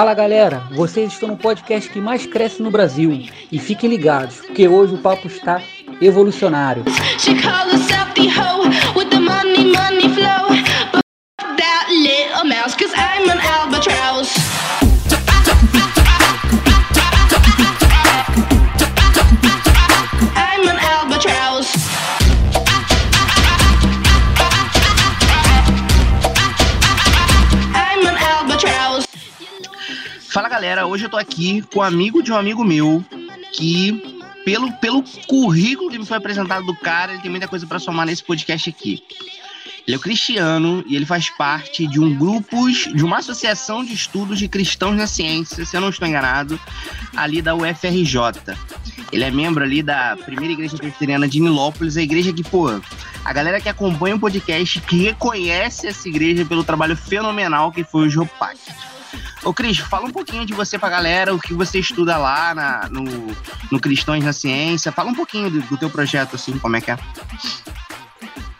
Fala galera, vocês estão no podcast que mais cresce no Brasil. E fiquem ligados, porque hoje o papo está evolucionário. Fala galera, hoje eu tô aqui com um amigo de um amigo meu que, pelo, pelo currículo que me foi apresentado do cara, ele tem muita coisa para somar nesse podcast aqui. Ele é o Cristiano e ele faz parte de um grupo, de uma associação de estudos de cristãos na ciência, se eu não estou enganado, ali da UFRJ. Ele é membro ali da primeira igreja presbiteriana de Nilópolis, a igreja que, pô, a galera que acompanha o podcast, que reconhece essa igreja pelo trabalho fenomenal que foi o Jopac. Ô, Cris, fala um pouquinho de você pra galera, o que você estuda lá na, no, no Cristãos na Ciência. Fala um pouquinho do, do teu projeto, assim, como é que é.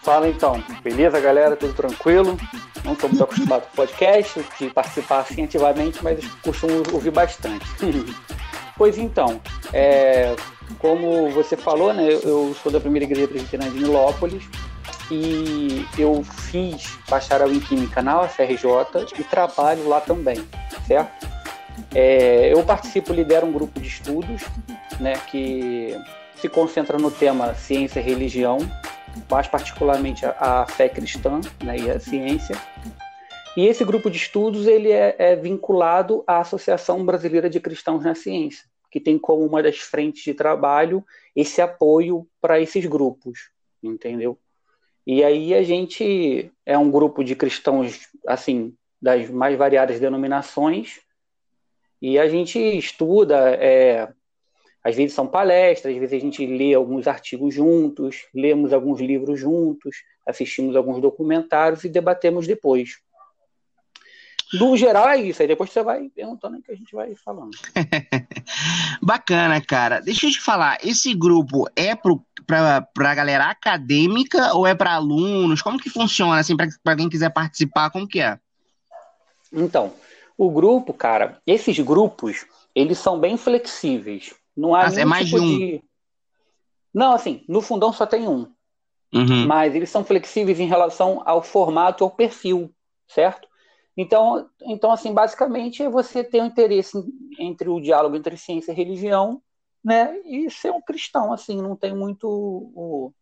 Fala então, beleza, galera? Tudo tranquilo? Não estou muito acostumado com podcast, de participar assim ativamente, mas costumo ouvir bastante. pois então, é, como você falou, né, eu sou da primeira igreja presbiteriana de Nilópolis, e eu fiz bacharel em Química na UFRJ e trabalho lá também, certo? É, eu participo, lidero um grupo de estudos, né, que se concentra no tema ciência e religião, mais particularmente a, a fé cristã né, e a ciência. E esse grupo de estudos ele é, é vinculado à Associação Brasileira de Cristãos na Ciência, que tem como uma das frentes de trabalho esse apoio para esses grupos, entendeu? E aí a gente é um grupo de cristãos, assim, das mais variadas denominações, e a gente estuda, é, às vezes são palestras, às vezes a gente lê alguns artigos juntos, lemos alguns livros juntos, assistimos alguns documentários e debatemos depois. No geral é isso, aí depois você vai perguntando que a gente vai falando. Bacana, cara. Deixa eu te falar, esse grupo é pro, pra, pra galera acadêmica ou é para alunos? Como que funciona, assim, para quem quiser participar, como que é? Então, o grupo, cara, esses grupos, eles são bem flexíveis. Não há ah, é mais tipo de um. De... Não, assim, no fundão só tem um. Uhum. Mas eles são flexíveis em relação ao formato, ao perfil, certo? Então, então assim, basicamente, é você ter um interesse entre o diálogo entre ciência e religião, né? E ser um cristão, assim, não tem muito. O...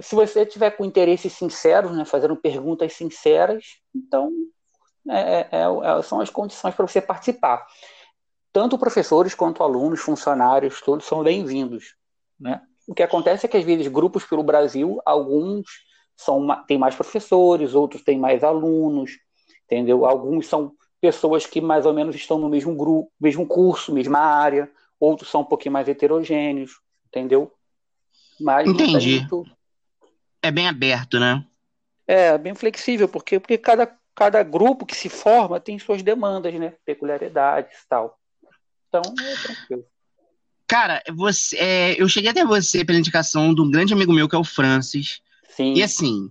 Se você tiver com interesses sinceros, né, fazendo perguntas sinceras, então é, é, é, são as condições para você participar. Tanto professores quanto alunos, funcionários, todos são bem-vindos, né? O que acontece é que às vezes grupos pelo Brasil, alguns são têm mais professores, outros têm mais alunos, entendeu? Alguns são pessoas que mais ou menos estão no mesmo grupo, mesmo curso, mesma área, outros são um pouquinho mais heterogêneos, entendeu? Mas Entendi. Muito... É bem aberto, né? É, bem flexível, porque, porque cada, cada grupo que se forma tem suas demandas, né? Peculiaridades e tal. Então, é tranquilo. Cara, você, é, eu cheguei até você pela indicação de um grande amigo meu, que é o Francis. Sim. E assim,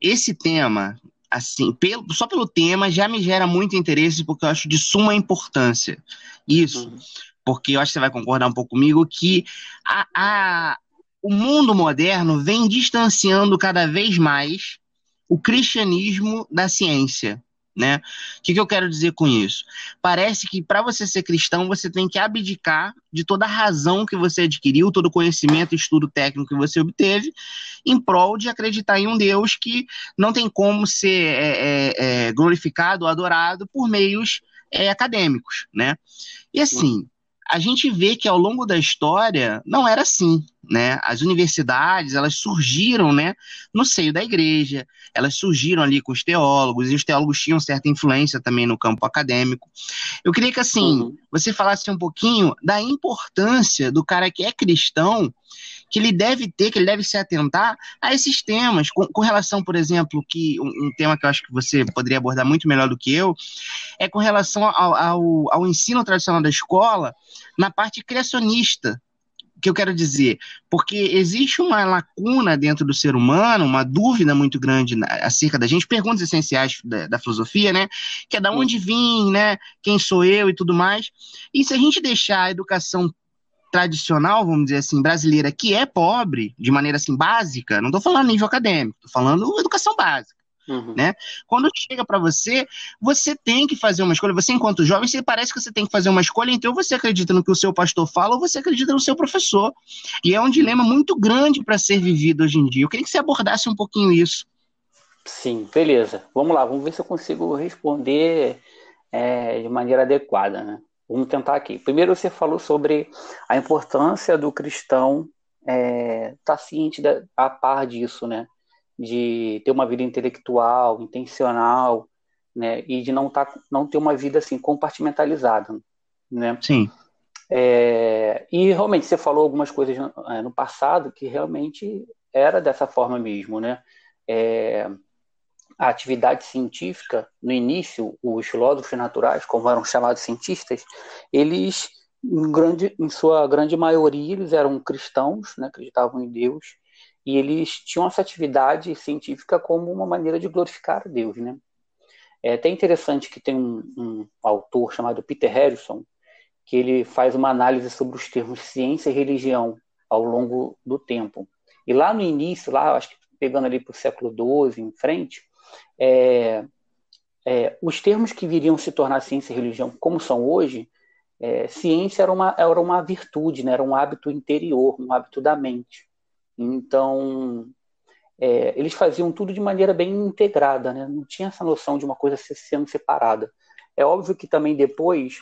esse tema assim, pelo, só pelo tema já me gera muito interesse, porque eu acho de suma importância. Isso, uhum. porque eu acho que você vai concordar um pouco comigo que a, a, o mundo moderno vem distanciando cada vez mais o cristianismo da ciência. Né? O que, que eu quero dizer com isso? Parece que para você ser cristão, você tem que abdicar de toda a razão que você adquiriu, todo o conhecimento e estudo técnico que você obteve, em prol de acreditar em um Deus que não tem como ser é, é, é, glorificado ou adorado por meios é, acadêmicos. Né? E assim, a gente vê que ao longo da história não era assim, né? As universidades, elas surgiram, né, no seio da igreja, elas surgiram ali com os teólogos, e os teólogos tinham certa influência também no campo acadêmico. Eu queria que, assim, uhum. você falasse um pouquinho da importância do cara que é cristão, que ele deve ter, que ele deve se atentar a esses temas, com, com relação, por exemplo, que um, um, tema que eu acho que você poderia abordar muito melhor do que eu, é com relação ao, ao, ao ensino tradicional da escola na parte criacionista, que eu quero dizer? Porque existe uma lacuna dentro do ser humano, uma dúvida muito grande acerca da gente, perguntas essenciais da, da filosofia, né? Que é da onde vim, né? Quem sou eu e tudo mais. E se a gente deixar a educação tradicional, vamos dizer assim, brasileira, que é pobre, de maneira assim básica, não estou falando nível acadêmico, estou falando educação básica. Uhum. Né? Quando chega para você, você tem que fazer uma escolha. Você, enquanto jovem, você parece que você tem que fazer uma escolha, então você acredita no que o seu pastor fala ou você acredita no seu professor. E é um dilema muito grande para ser vivido hoje em dia. Eu queria que você abordasse um pouquinho isso. Sim, beleza. Vamos lá, vamos ver se eu consigo responder é, de maneira adequada. Né? Vamos tentar aqui. Primeiro, você falou sobre a importância do cristão estar é, tá ciente da, a par disso, né? de ter uma vida intelectual, intencional, né, e de não tá, não ter uma vida assim compartimentalizada, né? Sim. É, e realmente você falou algumas coisas no, é, no, passado que realmente era dessa forma mesmo, né? É, a atividade científica no início, os filósofos naturais, como eram chamados cientistas, eles em, grande, em sua grande maioria eles eram cristãos, né, acreditavam em Deus e eles tinham essa atividade científica como uma maneira de glorificar a Deus, né? É até interessante que tem um, um, autor chamado Peter Harrison que ele faz uma análise sobre os termos ciência e religião ao longo do tempo. E lá no início, lá acho que pegando ali para o século XII em frente, é, é, os termos que viriam se tornar ciência e religião como são hoje, é, ciência era uma, era uma virtude, né? era um hábito interior, um hábito da mente. Então, é, eles faziam tudo de maneira bem integrada, né? não tinha essa noção de uma coisa sendo separada. É óbvio que também depois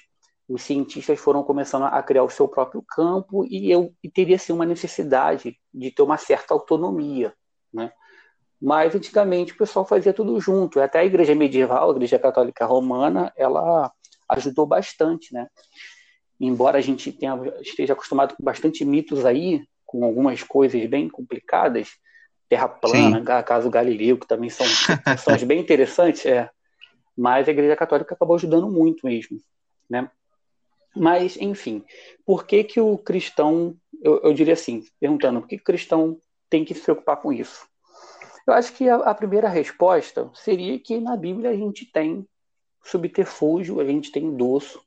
os cientistas foram começando a criar o seu próprio campo e eu e teria assim, uma necessidade de ter uma certa autonomia, né? Mas antigamente o pessoal fazia tudo junto. Até a igreja medieval, a igreja católica romana, ela ajudou bastante, né? Embora a gente tenha, esteja acostumado com bastante mitos aí, com algumas coisas bem complicadas, Terra plana, Sim. caso Galileu, que também são questões bem interessantes, é. Mas a Igreja Católica acabou ajudando muito mesmo, né? Mas, enfim, por que que o cristão, eu, eu diria assim, perguntando, por que, que o cristão tem que se preocupar com isso? Eu acho que a, a primeira resposta seria que na Bíblia a gente tem subterfúgio, a gente tem doço.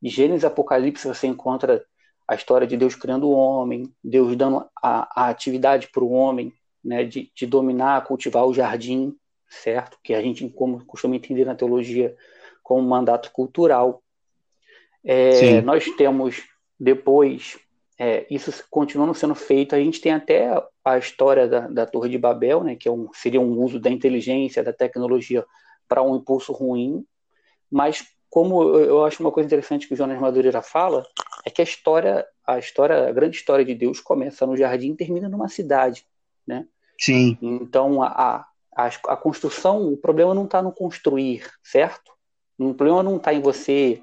De Gênesis Apocalipse você encontra a história de Deus criando o homem, Deus dando a, a atividade para o homem, né, de, de, dominar, cultivar o jardim, certo? Que a gente como costuma entender na teologia como mandato cultural. É, nós temos depois é, isso continuando sendo feito. A gente tem até a história da, da Torre de Babel, né, que é um, seria um uso da inteligência, da tecnologia para um impulso ruim, mas como eu acho uma coisa interessante que o Jonas Madureira fala, é que a história, a história, a grande história de Deus começa no jardim e termina numa cidade, né? Sim. Então a, a, a construção, o problema não está no construir, certo? O problema não está em você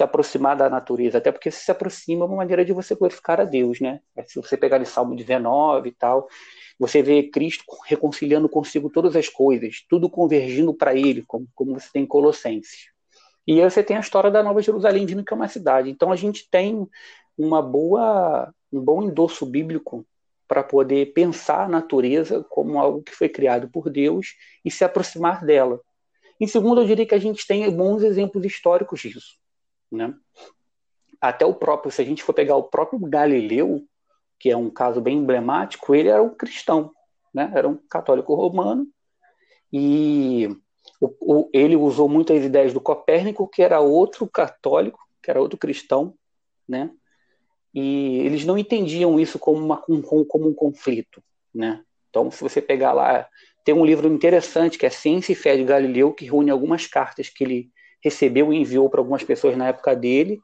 se aproximar da natureza, até porque se aproxima é uma maneira de você glorificar a Deus, né? É, se você pegar em Salmo 19 e tal, você vê Cristo reconciliando consigo todas as coisas, tudo convergindo para Ele, como, como você tem em Colossenses. E aí você tem a história da Nova Jerusalém vindo que é uma cidade. Então a gente tem uma boa, um bom endosso bíblico para poder pensar a natureza como algo que foi criado por Deus e se aproximar dela. Em segundo, eu diria que a gente tem bons exemplos históricos disso. Né? Até o próprio, se a gente for pegar o próprio Galileu, que é um caso bem emblemático, ele era um cristão, né? era um católico romano, e o, o, ele usou muitas ideias do Copérnico, que era outro católico, que era outro cristão, né? E eles não entendiam isso como, uma, como, um conflito, né? Então, se você pegar lá, tem um livro interessante que é Ciência e Fé de Galileu, que reúne algumas cartas que ele recebeu e enviou para algumas pessoas na época dele.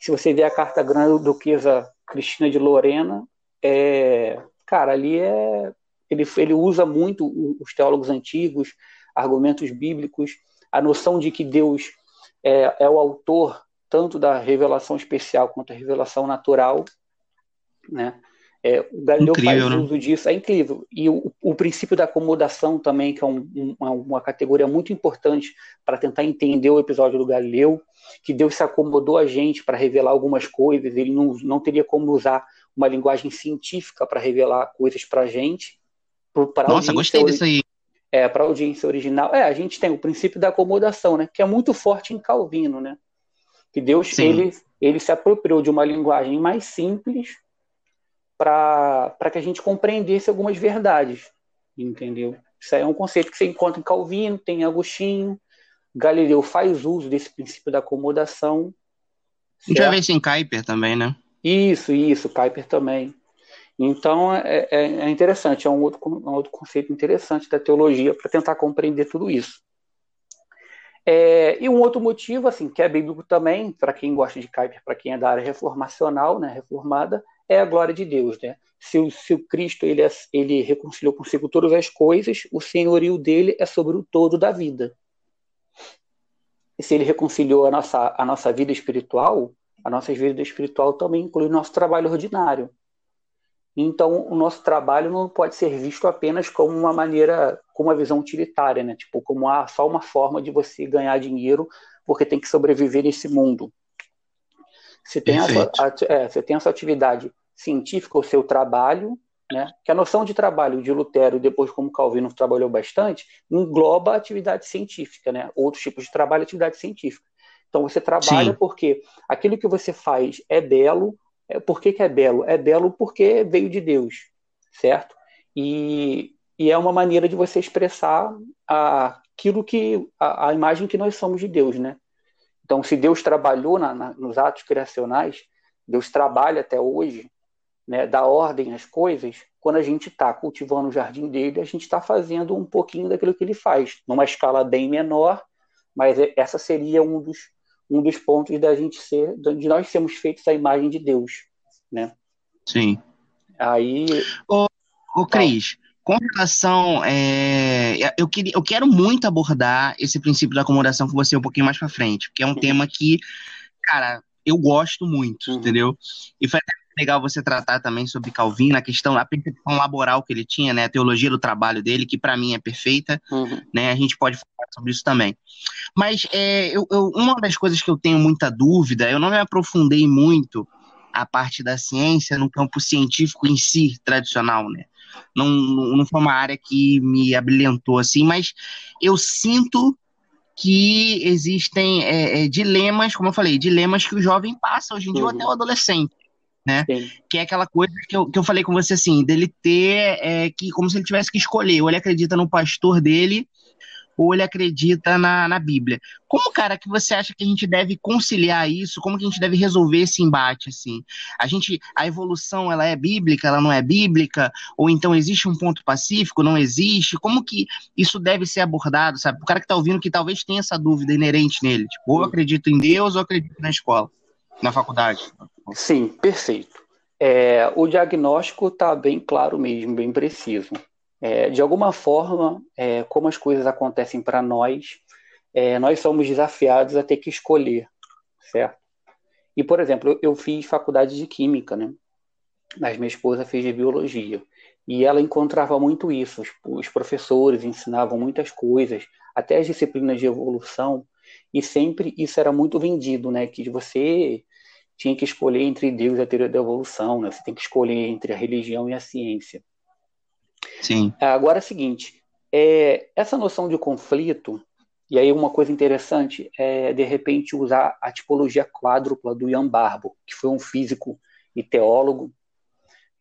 Se você ver a carta grande duquesa Cristina de Lorena, é, cara, ali é ele, ele usa muito os teólogos antigos, argumentos bíblicos, a noção de que Deus é, é o autor tanto da revelação especial quanto da revelação natural, né? É, o Galileu incrível, faz né? uso disso, é incrível. E o, o, princípio da acomodação também, que é um, uma, uma, categoria muito importante para tentar entender o episódio do Galileu, que Deus se acomodou a gente para revelar algumas coisas, ele não, não teria como usar uma linguagem científica para revelar coisas para a gente. Pra Nossa, gostei disso aí. É, para a audiência original. É, a gente tem o princípio da acomodação, né? Que é muito forte em Calvino, né? Que Deus ele, ele se apropriou de uma linguagem mais simples para que a gente compreendesse algumas verdades, entendeu? Isso é um conceito que você encontra em Calvino, tem em Agostinho, Galileu faz uso desse princípio da acomodação. A gente vai ver isso em Kuyper também, né? Isso, isso, Kuyper também. Então é, é, é interessante, é um outro, um outro conceito interessante da teologia para tentar compreender tudo isso. É, e um outro motivo, assim, que é bíblico também, para quem gosta de Kuyper, para quem é da área reformacional, né, reformada, é a glória de Deus, né? Se o, se o Cristo ele, é, ele reconciliou consigo todas as coisas, o senhorio dele é sobre o todo da vida. E se ele reconciliou a nossa, a nossa vida espiritual, a nossa vida espiritual também inclui o nosso trabalho ordinário. Então, o nosso trabalho não pode ser visto apenas como uma maneira, como uma visão utilitária, né? Tipo, como ah, só uma forma de você ganhar dinheiro porque tem que sobreviver nesse mundo. Você tem, a sua, a, é, você tem atividade científica, o seu trabalho, né? Que a noção de trabalho de Lutero, depois como Calvino trabalhou bastante, engloba a atividade científica, né? Outros tipos de trabalho, atividade científica. Então você trabalha Sim. porque aquilo que você faz é belo. É, por que, que é belo? É belo porque veio de Deus, certo? E, e é uma maneira de você expressar aquilo que a, a imagem que nós somos de Deus, né? Então, se Deus trabalhou na, na, nos atos criacionais, Deus trabalha até hoje né, dar ordem às coisas, quando a gente está cultivando o jardim dele, a gente está fazendo um pouquinho daquilo que ele faz, numa escala bem menor, mas é, essa seria um dos, um dos pontos da gente ser, de nós sermos feitos à imagem de Deus, né? Sim. Aí. Ô, ô Cris, com relação. É, eu, queria, eu quero muito abordar esse princípio da acomodação com você um pouquinho mais para frente, porque é um uhum. tema que, cara, eu gosto muito, uhum. entendeu? E foi até legal você tratar também sobre Calvino, a questão, a percepção laboral que ele tinha, né, a teologia do trabalho dele, que para mim é perfeita, uhum. né, a gente pode falar sobre isso também. Mas é, eu, eu, uma das coisas que eu tenho muita dúvida, eu não me aprofundei muito a parte da ciência no campo científico em si, tradicional, né, não, não foi uma área que me abrilhantou assim, mas eu sinto que existem é, é, dilemas, como eu falei, dilemas que o jovem passa hoje em dia, uhum. ou até o adolescente né? Sim. Que é aquela coisa que eu, que eu falei com você assim, dele ter é, que, como se ele tivesse que escolher, ou ele acredita no pastor dele, ou ele acredita na, na Bíblia. Como, cara, que você acha que a gente deve conciliar isso? Como que a gente deve resolver esse embate, assim? A gente, a evolução, ela é bíblica, ela não é bíblica? Ou então existe um ponto pacífico, não existe? Como que isso deve ser abordado, sabe? O cara que tá ouvindo que talvez tenha essa dúvida inerente nele, tipo, ou acredito em Deus ou acredito na escola, na faculdade. Sim, perfeito. É, o diagnóstico está bem claro mesmo, bem preciso. É, de alguma forma, é, como as coisas acontecem para nós, é, nós somos desafiados a ter que escolher, certo? E, por exemplo, eu, fiz faculdade de Química, né? Mas minha esposa fez de Biologia. E ela encontrava muito isso. Os, os professores ensinavam muitas coisas, até as disciplinas de evolução, e sempre isso era muito vendido, né? Que você tinha que escolher entre Deus e a teoria da evolução, né? Você tem que escolher entre a religião e a ciência. Sim. Agora é o seguinte, é, essa noção de conflito, e aí uma coisa interessante é, de repente, usar a tipologia quádrupla do Ian Barbo, que foi um físico e teólogo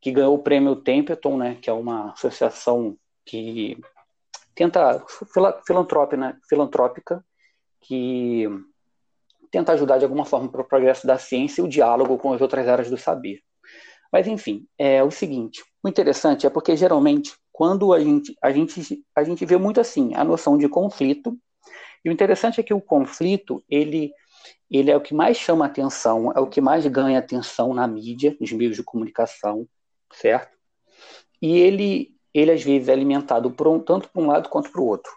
que ganhou o prêmio Templeton, né, que é uma associação que tenta filantrópica, né, filantrópica que tenta ajudar de alguma forma para o progresso da ciência e o diálogo com as outras áreas do saber. Mas, enfim, é o seguinte: o interessante é porque geralmente, quando a gente, a gente, a gente vê muito assim a noção de conflito, e o interessante é que o conflito ele, ele é o que mais chama atenção, é o que mais ganha atenção na mídia, nos meios de comunicação, certo? E ele, ele às vezes é alimentado por um, tanto para um lado quanto para o outro.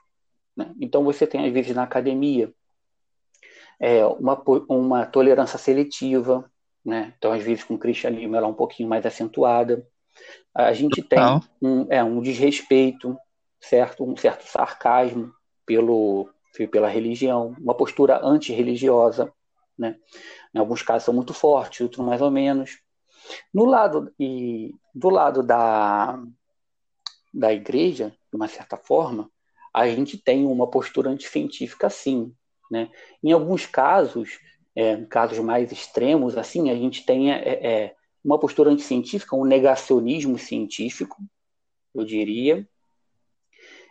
Né? Então você tem às vezes na academia é, uma, uma tolerância seletiva, né? Então, às vezes, com o cristianismo ela é um pouquinho mais acentuada. A gente tem um, é, um desrespeito, certo? Um certo sarcasmo pelo, pela religião, uma postura antirreligiosa, né? Em alguns casos são muito fortes, outros mais ou menos. No lado e do lado da da igreja, de uma certa forma, a gente tem uma postura anticientífica sim, né? Em alguns casos, é, casos mais extremos, assim, a gente tem é, é, uma postura anticientífica, um negacionismo científico, eu diria,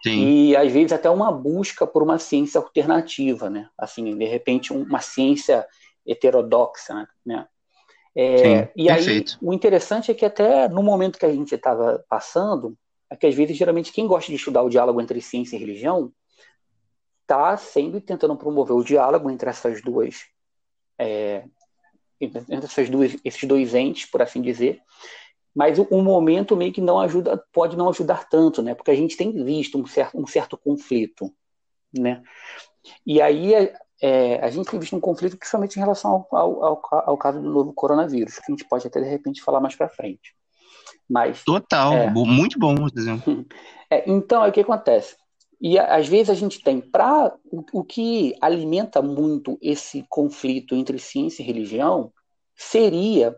Sim. e às vezes até uma busca por uma ciência alternativa, né? Assim, de repente uma ciência heterodoxa, né? É, Sim, e perfeito. aí o interessante é que até no momento que a gente estava passando, é que às vezes geralmente quem gosta de estudar o diálogo entre ciência e religião está sempre tentando promover o diálogo entre essas duas é, entre essas duas, esses dois entes, por assim dizer, mas o, o, momento meio que não ajuda, pode não ajudar tanto, né? Porque a gente tem visto um certo, um certo conflito, né? E aí é, a gente tem visto um conflito principalmente em relação ao, ao, ao, caso do novo coronavírus, que a gente pode até de repente falar mais para frente. Mas total, é, muito bom, por exemplo. É, então, é o que acontece. E às vezes a gente tem para o, o que alimenta muito esse conflito entre ciência e religião seria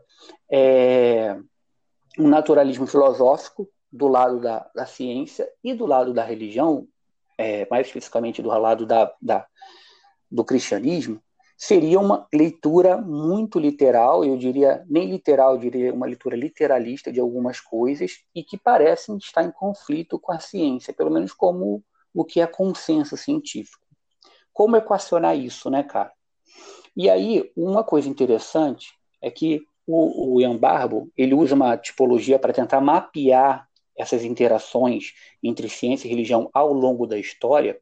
é, um naturalismo filosófico do lado da, da, ciência e do lado da religião, é, mais especificamente do lado da, da, do cristianismo, seria uma leitura muito literal, eu diria nem literal, eu diria uma leitura literalista de algumas coisas e que parecem estar em conflito com a ciência, pelo menos como o que é consenso científico. Como equacionar isso, né, cara? E aí, uma coisa interessante é que o, o Ian Barbo, ele usa uma tipologia para tentar mapear essas interações entre ciência e religião ao longo da história.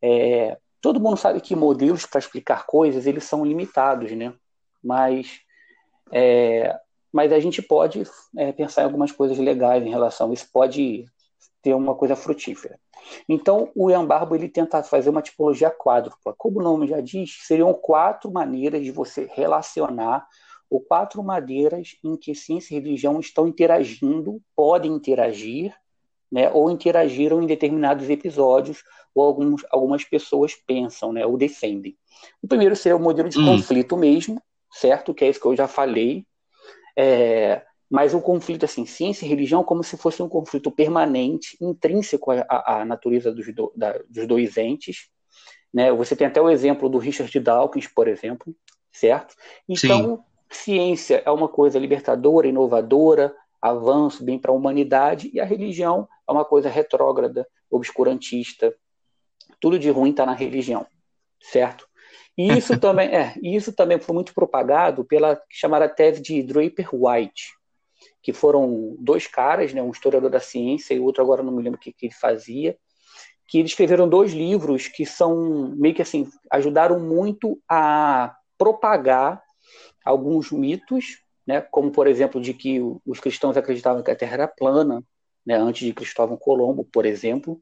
É, todo mundo sabe que modelos para explicar coisas eles são limitados, né? Mas, é, mas a gente pode é, pensar em algumas coisas legais em relação. Isso pode ter uma coisa frutífera. Então, o Ian Barbo ele tenta fazer uma tipologia quádrupla. Como o nome já diz, seriam quatro maneiras de você relacionar ou quatro maneiras em que ciência e religião estão interagindo, podem interagir, né, ou interagiram em determinados episódios, ou alguns, algumas pessoas pensam, né, ou defendem. O primeiro seria o modelo de hum. conflito mesmo, certo? Que é isso que eu já falei. É, mas o conflito, assim, ciência e religião, como se fosse um conflito permanente, intrínseco à, à natureza dos, do, da, dos dois entes. Né? Você tem até o exemplo do Richard Dawkins, por exemplo, certo? Então, Sim ciência é uma coisa libertadora, inovadora, avanço, bem para a humanidade, e a religião é uma coisa retrógrada, obscurantista. Tudo de ruim está na religião, certo? E isso também é, isso também foi muito propagado pela chamada tese de Draper White, que foram dois caras, né, um historiador da ciência e outro agora não me lembro o que, que ele fazia, que escreveram dois livros que são meio que assim ajudaram muito a propagar alguns mitos, né, como por exemplo de que os cristãos acreditavam que a Terra era plana, né, antes de Cristóvão Colombo, por exemplo,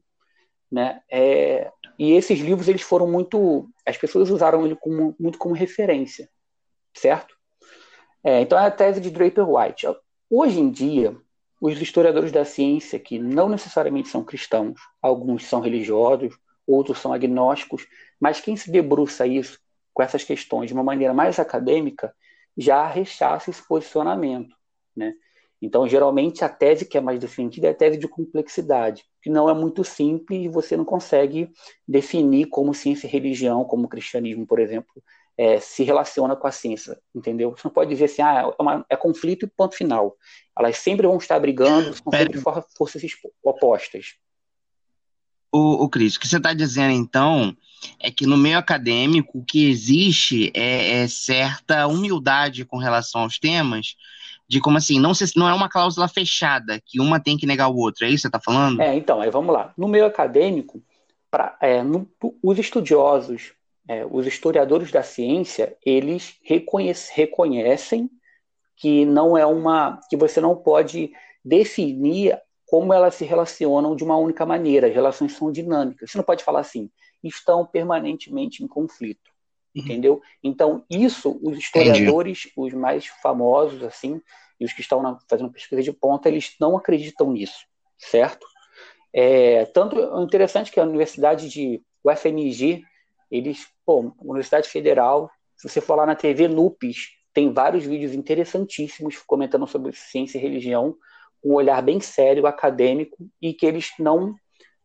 né, é, e esses livros eles foram muito, as pessoas usaram ele como, muito como referência, certo? É, então é a tese de Draper White. Hoje em dia, os historiadores da ciência, que não necessariamente são cristãos, alguns são religiosos, outros são agnósticos, mas quem se debruça isso com essas questões de uma maneira mais acadêmica, já rechaça esse posicionamento, né? Então, geralmente, a tese que é mais defendida é a tese de complexidade, que não é muito simples e você não consegue definir como ciência e religião, como cristianismo, por exemplo, é, se relaciona com a ciência, entendeu? Você não pode dizer assim, ah, é, uma, é conflito e ponto final. Elas sempre vão estar brigando, são sempre forças opostas. O, o Cris, o que você está dizendo, então, é que no meio acadêmico o que existe é, é, certa humildade com relação aos temas, de como assim, não, se, não é uma cláusula fechada, que uma tem que negar o outro, é isso que você está falando? É, então, aí vamos lá. No meio acadêmico, pra, é, no, os estudiosos, é, os historiadores da ciência, eles reconhece, reconhecem que não é uma. que você não pode definir como elas se relacionam de uma única maneira, as relações são dinâmicas. Você não pode falar assim, estão permanentemente em conflito, uhum. entendeu? Então, isso, os historiadores, Entendi. os mais famosos, assim, e os que estão na, fazendo pesquisa de ponta, eles não acreditam nisso, certo? É, tanto interessante que a Universidade de UFMG, eles, pô, Universidade Federal, se você for lá na TV NUPES, tem vários vídeos interessantíssimos comentando sobre ciência e religião, com um olhar bem sério, acadêmico, e que eles não,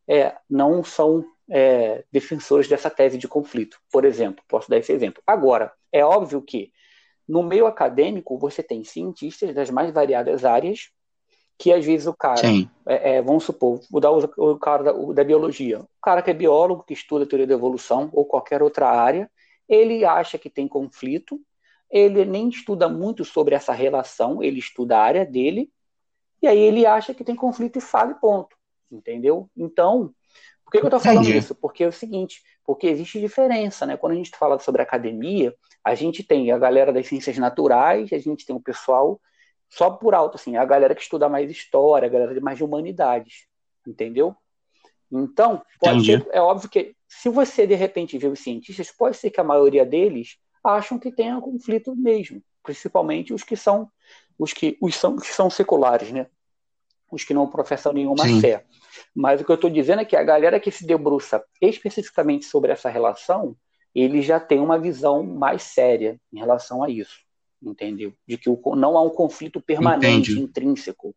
é, não são é, defensores dessa tese de conflito. Por exemplo, posso dar esse exemplo. Agora, é óbvio que no meio acadêmico você tem cientistas das mais variadas áreas que às vezes o cara, é, é, vamos supor, vou dar o, o cara da, o, da, biologia, o cara que é biólogo, que estuda a teoria da evolução ou qualquer outra área, ele acha que tem conflito, ele nem estuda muito sobre essa relação, ele estuda a área dele, e aí ele acha que tem conflito e fala e ponto, entendeu? Então, por que, que eu estou falando Entendi. isso? Porque é o seguinte, porque existe diferença, né? Quando a gente fala sobre academia, a gente tem a galera das ciências naturais, a gente tem o pessoal só por alto, assim, a galera que estuda mais história, a galera mais de humanidades, entendeu? Então, pode ser, é óbvio que se você de repente vê os cientistas, pode ser que a maioria deles acham que tenha conflito mesmo, principalmente os que são os que os são, que são seculares, né? Os que não professam nenhuma Sim. fé. Mas o que eu estou dizendo é que a galera que se debruça especificamente sobre essa relação, ele já tem uma visão mais séria em relação a isso entendeu? De que o, não há um conflito permanente, Entendi. intrínseco.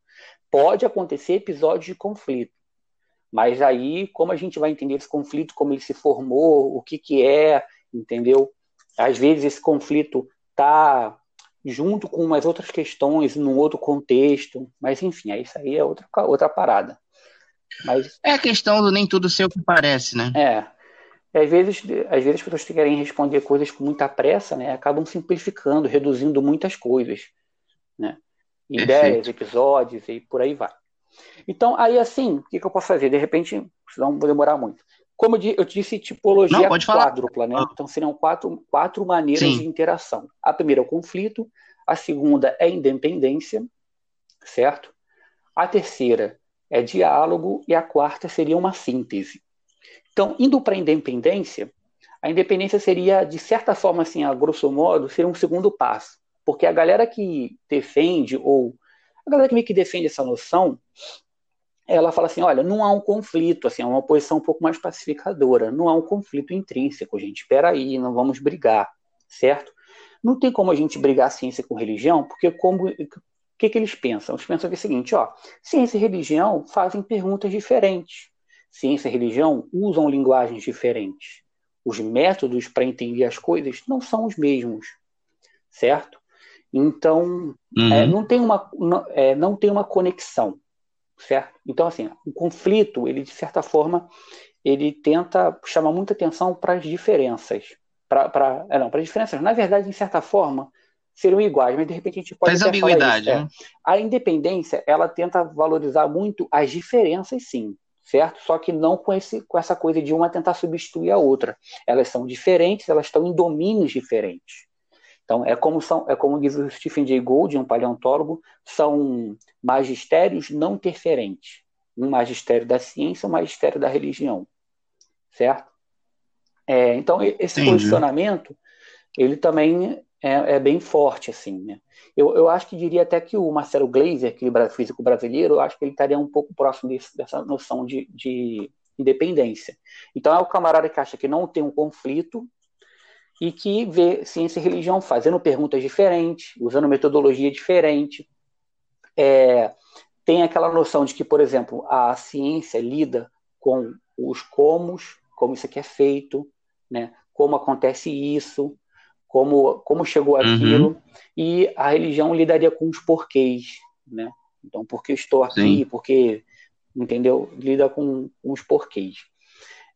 Pode acontecer episódios de conflito, mas aí como a gente vai entender esse conflito, como ele se formou, o que que é, entendeu? Às vezes esse conflito tá junto com umas outras questões, num outro contexto, mas enfim, isso aí é outra, outra parada. Mas, é a questão do nem tudo ser o que parece, né? É, e às vezes, às vezes as pessoas que querem responder coisas com muita pressa, né, acabam simplificando, reduzindo muitas coisas, né? Ideias, episódios e por aí vai. Então, aí assim, o que, que eu posso fazer? De repente, não vou demorar muito. Como eu disse, tipologia não, quádrupla, né? Então seriam quatro, quatro maneiras Sim. de interação. A primeira é o conflito, a segunda é independência, certo? A terceira é diálogo e a quarta seria uma síntese. Então, indo para a independência, a independência seria, de certa forma, assim, a grosso modo, ser um segundo passo. Porque a galera que defende, ou a galera que meio que defende essa noção, ela fala assim, olha, não há um conflito, assim, é uma posição um pouco mais pacificadora, não há um conflito intrínseco, gente, espera aí, não vamos brigar, certo? Não tem como a gente brigar ciência com religião, porque como o que, que eles pensam? Eles pensam que é o seguinte, ó, ciência e religião fazem perguntas diferentes ciência e religião usam linguagens diferentes. Os métodos para entender as coisas não são os mesmos, certo? Então, uhum. é, não, tem uma, não, é, não tem uma conexão, certo? Então, assim, o conflito, ele, de certa forma, ele tenta chamar muita atenção para as diferenças. Para é, não, para as diferenças, na verdade, em certa forma, seriam iguais, mas de repente a gente pode. Faz ambiguidade, é. né? A independência, ela tenta valorizar muito as diferenças, sim certo? Só que não com, esse, com essa coisa de uma tentar substituir a outra. Elas são diferentes, elas estão em domínios diferentes. Então, é como, são, é como diz o Stephen Jay Gould, um paleontólogo, são magistérios não interferentes. Um magistério da ciência um magistério da religião. Certo? É, então, esse Entendi. posicionamento, ele também é, é, bem forte, assim, né? Eu, eu acho que diria até que o Marcelo Gleiser, que é físico brasileiro, eu acho que ele estaria um pouco próximo desse, dessa noção de, de independência. Então é o camarada que acha que não tem um conflito e que vê ciência e religião fazendo perguntas diferentes, usando metodologia diferente. É, tem aquela noção de que, por exemplo, a ciência lida com os comos, como isso aqui é feito, né? como acontece isso, como, como chegou uhum. aquilo, uhum. e a religião lidaria com os porquês, né? Então, por que estou aqui, Sim. porque, entendeu? Lida com, com os porquês.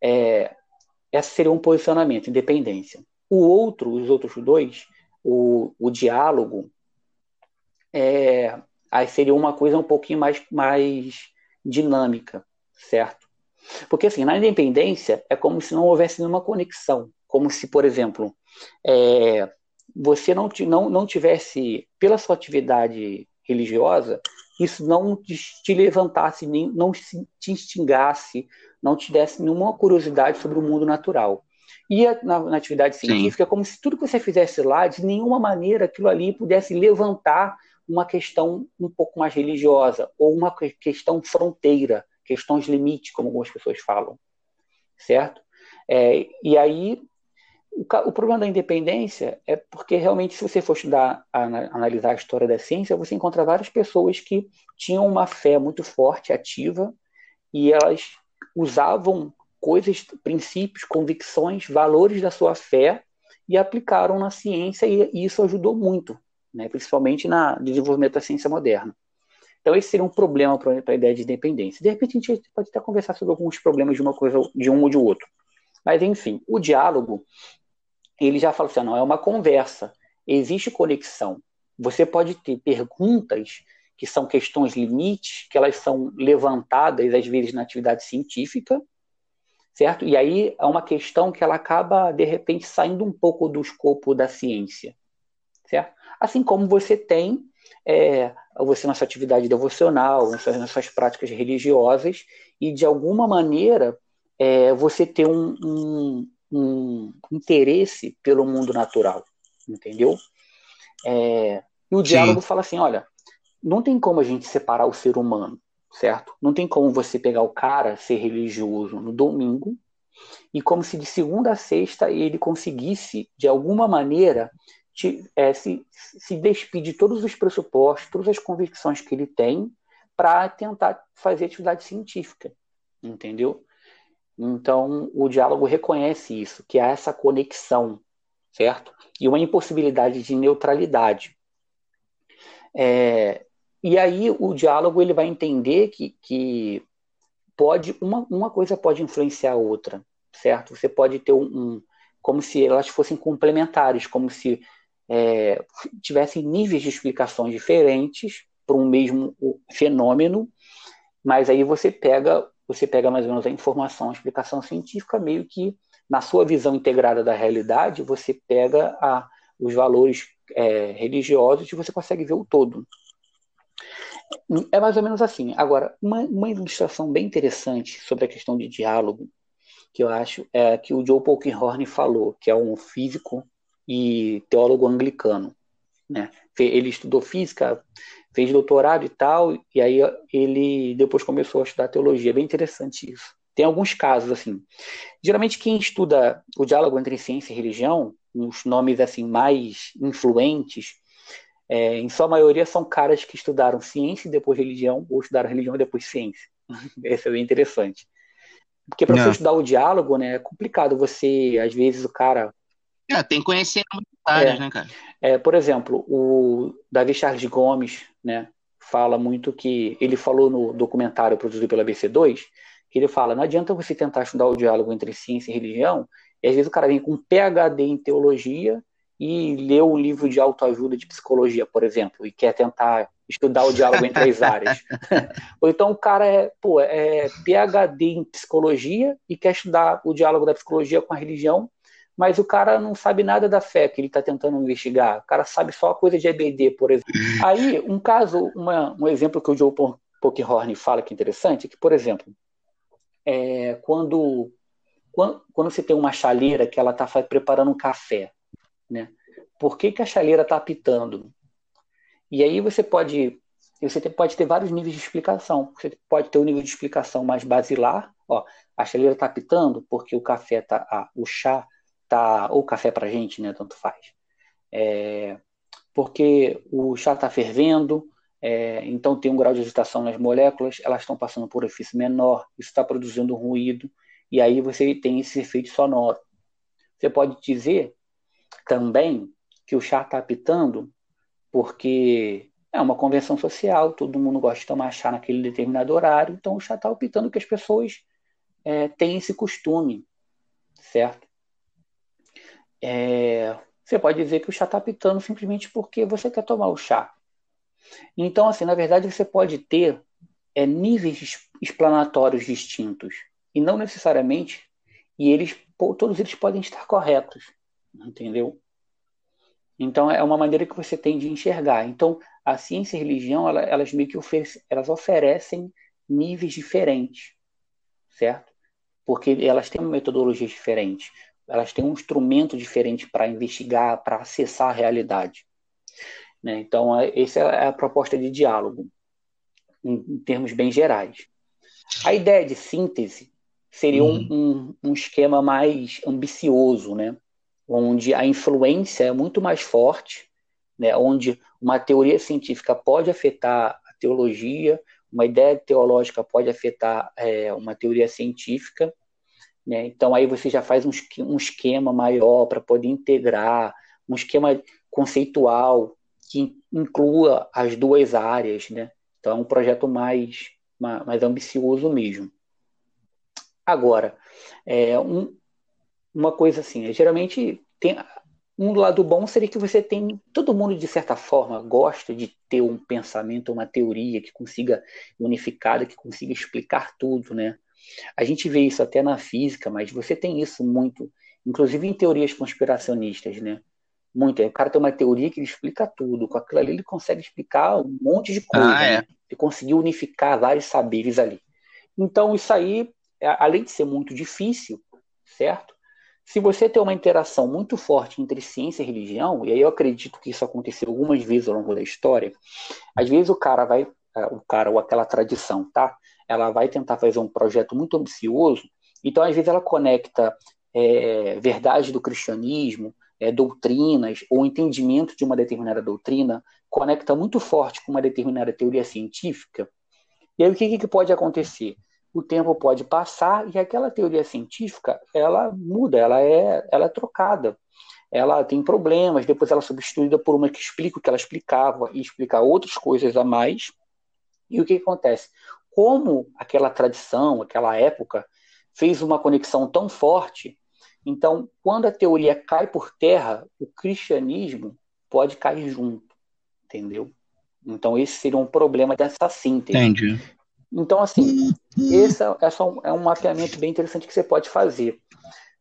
É, esse seria um posicionamento, independência. O outro, os outros dois, o, o diálogo, é, aí seria uma coisa um pouquinho mais, mais dinâmica, certo? Porque assim, na independência é como se não houvesse nenhuma conexão, como se, por exemplo, é, você não, não, não tivesse, pela sua atividade religiosa, isso não te levantasse, nem, não te instingasse, não te desse nenhuma curiosidade sobre o mundo natural. E na, na atividade científica, Sim. é como se tudo que você fizesse lá, de nenhuma maneira aquilo ali pudesse levantar uma questão um pouco mais religiosa, ou uma questão fronteira, questões limite, como algumas pessoas falam, certo? É, e aí o, o, problema da independência é porque realmente, se você for estudar, analisar a história da ciência, você encontra várias pessoas que tinham uma fé muito forte, ativa, e elas usavam coisas, princípios, convicções, valores da sua fé e aplicaram na ciência, e, e isso ajudou muito, né, principalmente no desenvolvimento da ciência moderna. Então, esse seria um problema para a ideia de independência. De repente, a gente pode até conversar sobre alguns problemas de uma coisa, de um ou de outro. Mas, enfim, o diálogo, ele já fala assim: não, é uma conversa, existe conexão. Você pode ter perguntas que são questões limites, que elas são levantadas, às vezes, na atividade científica, certo? E aí é uma questão que ela acaba, de repente, saindo um pouco do escopo da ciência, certo? Assim como você tem é, você na sua atividade devocional, nas suas, nas suas práticas religiosas, e de alguma maneira é, você ter um, um, um, interesse pelo mundo natural, entendeu? É, e o diálogo Sim. fala assim: olha, não tem como a gente separar o ser humano, certo? Não tem como você pegar o cara, ser religioso no domingo, e como se de segunda a sexta ele conseguisse, de alguma maneira, te, é, se, se despir de todos os pressupostos, todas as convicções que ele tem, para tentar fazer atividade científica, entendeu? Então, o diálogo reconhece isso, que há essa conexão, certo? E uma impossibilidade de neutralidade. É, e aí o diálogo ele vai entender que, que pode uma, uma coisa pode influenciar a outra, certo? Você pode ter um, um como se elas fossem complementares, como se é, tivessem níveis de explicações diferentes para um mesmo fenômeno, mas aí você pega você pega mais ou menos a informação, a explicação científica, meio que na sua visão integrada da realidade, você pega a, os valores é, religiosos e você consegue ver o todo. É mais ou menos assim. Agora, uma, uma ilustração bem interessante sobre a questão de diálogo, que eu acho, é que o Joe Polkinghorne falou, que é um físico e teólogo anglicano. Né? Ele estudou física, fez doutorado e tal, e aí ele depois começou a estudar teologia. Bem interessante isso. Tem alguns casos assim. Geralmente quem estuda o diálogo entre ciência e religião, os nomes assim mais influentes, é, em sua maioria são caras que estudaram ciência e depois religião, ou estudaram religião e depois ciência. Esse é bem interessante. Porque para você estudar o diálogo, né, é complicado você, às vezes o cara é, tem que conhecer áreas, é, né, cara? É, por exemplo, o Davi Charles Gomes, né, fala muito que ele falou no documentário produzido pela BC2, que ele fala, não adianta você tentar estudar o diálogo entre ciência e religião, e às vezes o cara vem com um PhD em teologia e lê um livro de autoajuda de psicologia, por exemplo, e quer tentar estudar o diálogo entre as áreas. Ou então o cara é, pô, é PhD em psicologia e quer estudar o diálogo da psicologia com a religião mas o cara não sabe nada da fé que ele está tentando investigar. O cara sabe só a coisa de EBD, por exemplo. Aí, um caso, uma, um exemplo que o Joe Pockhorn fala que é interessante, é que, por exemplo, é, quando, quando, quando você tem uma chaleira que ela está preparando um café, né? Por que, que a chaleira está apitando? E aí você pode você pode ter vários níveis de explicação. Você pode ter um nível de explicação mais basilar, ó, a chaleira está apitando porque o café tá, ah, o chá tá ou café para gente, né? Tanto faz. É, porque o chá está fervendo, é, então tem um grau de agitação nas moléculas, elas estão passando por orifício menor, isso está produzindo ruído, e aí você tem esse efeito sonoro. Você pode dizer também que o chá está apitando porque é uma convenção social, todo mundo gosta de tomar chá naquele determinado horário, então o chá está apitando que as pessoas é, têm esse costume, certo? É, você pode dizer que o chá está pitando simplesmente porque você quer tomar o chá. Então, assim, na verdade, você pode ter é, níveis explanatórios distintos e não necessariamente, e eles todos eles podem estar corretos, entendeu? Então é uma maneira que você tem de enxergar. Então a ciência e a religião ela, elas meio que oferecem, elas oferecem níveis diferentes, certo? Porque elas têm metodologias diferentes elas têm um instrumento diferente para investigar, para acessar a realidade. Né? Então, é, essa é a proposta de diálogo, em, em, termos bem gerais. A ideia de síntese seria uhum. um, um, um, esquema mais ambicioso, né? onde a influência é muito mais forte, né, onde uma teoria científica pode afetar a teologia, uma ideia teológica pode afetar é, uma teoria científica, né? Então aí você já faz um, esquema maior para poder integrar, um esquema conceitual que inclua as duas áreas, né? Então é um projeto mais, mais ambicioso mesmo. Agora, é, um, uma coisa assim, é, geralmente tem um lado bom seria que você tem todo mundo de certa forma gosta de ter um pensamento, uma teoria que consiga unificada, que consiga explicar tudo, né? A gente vê isso até na física, mas você tem isso muito, inclusive em teorias conspiracionistas, né? Muito. O cara tem uma teoria que ele explica tudo. Com aquilo ali ele consegue explicar um monte de coisa. Ah, é. né? Ele conseguiu unificar vários saberes ali. Então, isso aí, é, além de ser muito difícil, certo? Se você tem uma interação muito forte entre ciência e religião, e aí eu acredito que isso aconteceu algumas vezes ao longo da história, às vezes o cara vai, é, o cara ou aquela tradição, tá? Ela vai tentar fazer um projeto muito ambicioso, então às vezes ela conecta é, verdade do cristianismo, é, doutrinas ou entendimento de uma determinada doutrina conecta muito forte com uma determinada teoria científica. E aí o que, que pode acontecer? O tempo pode passar e aquela teoria científica ela muda, ela é, ela é trocada. Ela tem problemas, depois ela é substituída por uma que explica o que ela explicava e explica outras coisas a mais. E o que, que acontece? Como aquela tradição, aquela época, fez uma conexão tão forte então, quando a teoria cai por terra, o cristianismo pode cair junto, entendeu? Então, esse seria um problema dessa síntese. Entendi. Então, assim, esse é, é um mapeamento bem interessante que você pode fazer.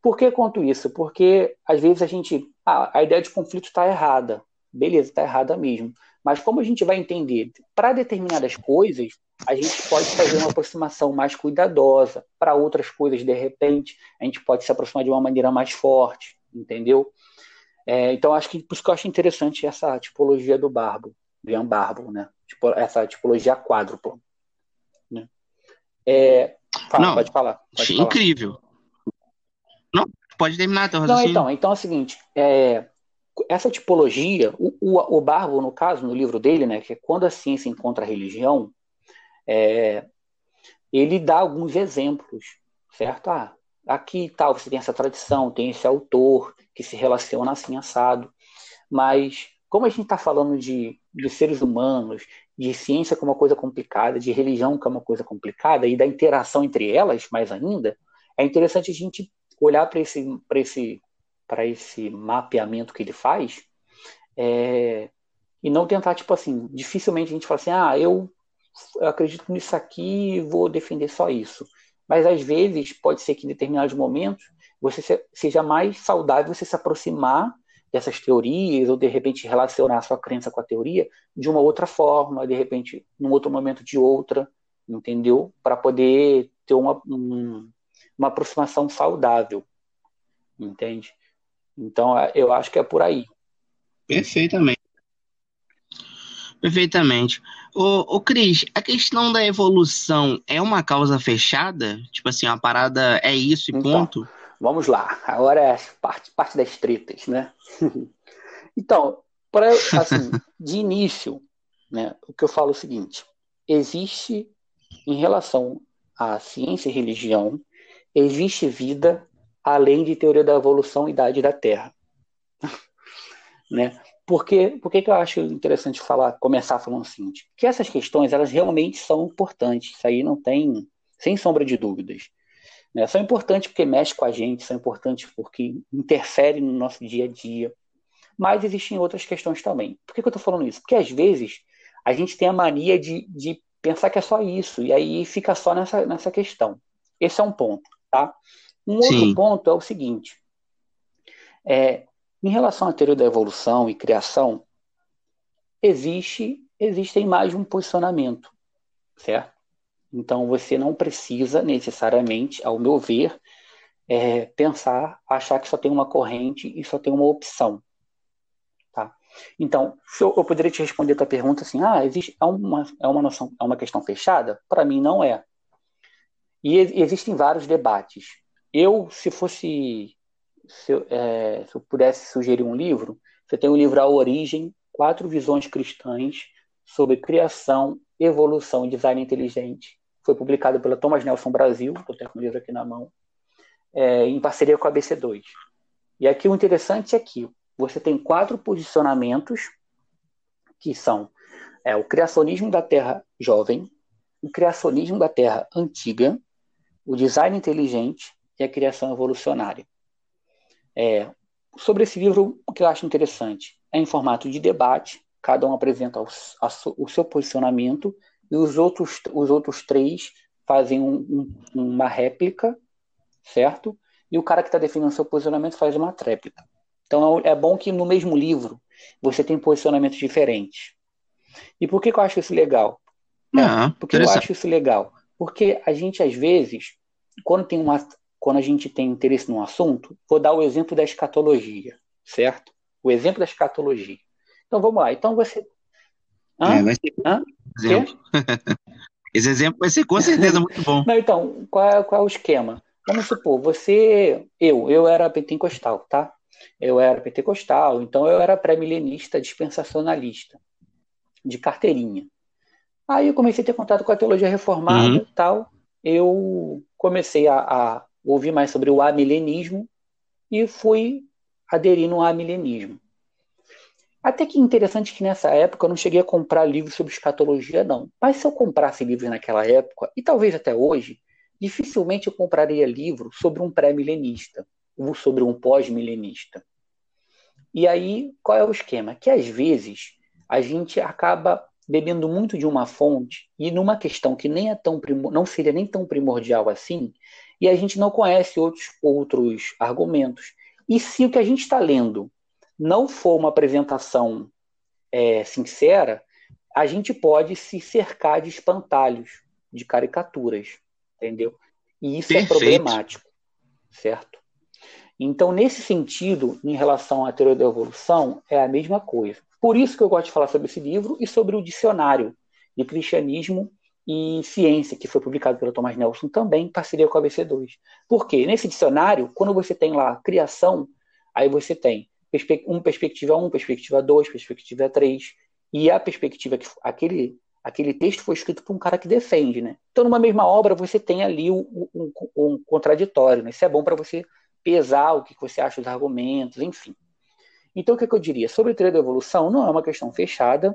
Por que conto isso? Porque, às vezes, a gente. Ah, a ideia de conflito está errada. Beleza, está errada mesmo. Mas como a gente vai entender? Para determinadas coisas, a gente pode fazer uma aproximação mais cuidadosa. Para outras coisas, de repente, a gente pode se aproximar de uma maneira mais forte, entendeu? É, então, acho que por isso que eu acho interessante essa tipologia do barbo, do Ian Barbo, né? Tipo, essa tipologia quádrupla. Né? É, fala, Não, pode falar. Pode incrível. Falar. Não, pode terminar teu raciocínio. Não, então, então é o seguinte, é, essa tipologia, o, o, o Barbo, no caso, no livro dele, né, que é quando a ciência encontra a religião, é, ele dá alguns exemplos, certo? Ah, aqui tal, você tem essa tradição, tem esse autor que se relaciona assim assado, mas como a gente está falando de, de seres humanos, de ciência como uma coisa complicada, de religião como uma coisa complicada, e da interação entre elas, mais ainda, é interessante a gente olhar para esse, esse, esse mapeamento que ele faz é, e não tentar, tipo assim, dificilmente a gente fala assim, ah, eu eu acredito nisso aqui e vou defender só isso. Mas às vezes pode ser que em determinados momentos você seja mais saudável você se aproximar dessas teorias ou de repente relacionar a sua crença com a teoria de uma outra forma, de repente num outro momento de outra, entendeu? Para poder ter uma, um, uma aproximação saudável, entende? Então eu acho que é por aí. Perfeitamente. Perfeitamente. Ô, ô Cris, a questão da evolução é uma causa fechada? Tipo assim, a parada é isso e então, ponto? Vamos lá. Agora é parte, parte das tretas, né? então, para assim, de início, né, o que eu falo é o seguinte: existe, em relação à ciência e religião, existe vida além de teoria da evolução e idade da Terra. né? Por, que, por que, eu acho interessante falar, começar falando o seguinte? Que essas questões, elas realmente são importantes. Isso aí não tem, sem sombra de dúvidas. Né? São importantes porque mexem com a gente, são importantes porque interferem no nosso dia a dia. Mas existem outras questões também. Por que, que eu estou falando isso? Porque às vezes a gente tem a mania de, de pensar que é só isso, e aí fica só nessa, nessa questão. Esse é um ponto, tá? Um outro Sim. ponto é o seguinte: é, em relação à teoria da evolução e criação, existe existem mais um posicionamento, certo? Então você não precisa necessariamente, ao meu ver, é, pensar, achar que só tem uma corrente e só tem uma opção, tá? Então, eu, eu, poderia te responder a tua pergunta assim, ah, existe é uma é uma noção, é uma questão fechada? Para mim não é. E existem vários debates. Eu, se fosse se é, se eu pudesse sugerir um livro, você tem o livro A Origem, Quatro Visões Cristãs sobre Criação, Evolução e Design Inteligente. Foi publicado pela Thomas Nelson Brasil, estou até com o livro aqui na mão, é, em parceria com a ABC2. E aqui o interessante é que você tem quatro posicionamentos que são é, o criacionismo da Terra jovem, o criacionismo da Terra antiga, o design inteligente e a criação evolucionária. É, sobre esse livro, o que eu acho interessante é em formato de debate, cada um apresenta o, a, o seu posicionamento e os outros, os outros três fazem um, um, uma réplica, certo? E o cara que está definindo o seu posicionamento faz uma tréplica. Então é bom que no mesmo livro você tem posicionamentos diferentes. E por que, que eu acho isso legal? Ah, por que eu acho isso legal? Porque a gente, às vezes, quando, tem uma, quando a gente tem interesse num assunto, vou dar o exemplo da escatologia, certo? O exemplo da escatologia. Então vamos lá. Então você. Hã? É, vai ser Hã? exemplo. Esse exemplo vai ser com certeza muito bom. Não, então, qual é, qual é o esquema? Vamos supor, você. Eu, eu era pentecostal, tá? Eu era pentecostal, então eu era pré-milenista, dispensacionalista, de carteirinha. Aí eu comecei a ter contato com a teologia reformada e uhum. tal. Eu comecei a, a, ouvir mais sobre o amilenismo e fui aderindo ao amilenismo. Até que interessante que nessa época eu não cheguei a comprar livros sobre escatologia, não. Mas se eu comprasse livros naquela época, e talvez até hoje, dificilmente eu compraria livro sobre um pré-milenista ou sobre um pós-milenista. E aí, qual é o esquema? Que às vezes a gente acaba bebendo muito de uma fonte e numa questão que nem é tão não seria nem tão primordial assim, e a gente não conhece outros outros argumentos. E se o que a gente está lendo não for uma apresentação é, sincera, a gente pode se cercar de espantalhos, de caricaturas, entendeu? E isso é Perfeito. é problemático, certo? Então, nesse sentido, em relação à teoria da evolução, é a mesma coisa. Por isso que eu gosto de falar sobre esse livro e sobre o dicionário de cristianismo e ciência, que foi publicado pelo Thomas Nelson também, em parceria com a ABC2. Por quê? Nesse dicionário, quando você tem lá criação, aí você tem um perspectiva 1, perspectiva 2, perspectiva 3, e a perspectiva que aquele, aquele texto foi escrito por um cara que defende, né? Então, numa mesma obra, você tem ali um, um, um contraditório, né? Isso é bom para você pesar o que você acha dos argumentos, enfim. Então, o que, é que eu diria? Sobre a teoria da evolução, não é uma questão fechada.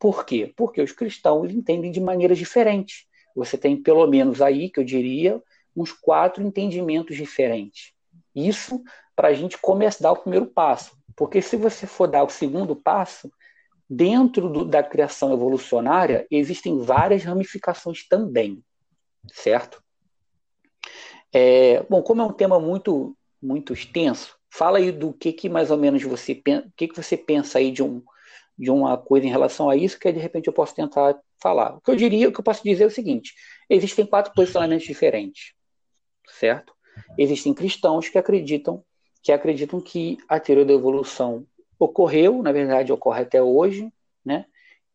Por quê? Porque os cristãos entendem de maneiras diferentes. Você tem, pelo menos aí, que eu diria, uns quatro entendimentos diferentes. Isso para a gente começar a dar o primeiro passo. Porque se você for dar o segundo passo, dentro do, da criação evolucionária, existem várias ramificações também, certo? É, bom, como é um tema muito, muito extenso, Fala aí do que, que mais ou menos você que, que você pensa aí de, um, de uma coisa em relação a isso, que de repente eu posso tentar falar. O que eu diria, o que eu posso dizer é o seguinte: existem quatro posicionamentos diferentes, certo? Existem cristãos que acreditam que acreditam que a teoria da evolução ocorreu, na verdade ocorre até hoje, né?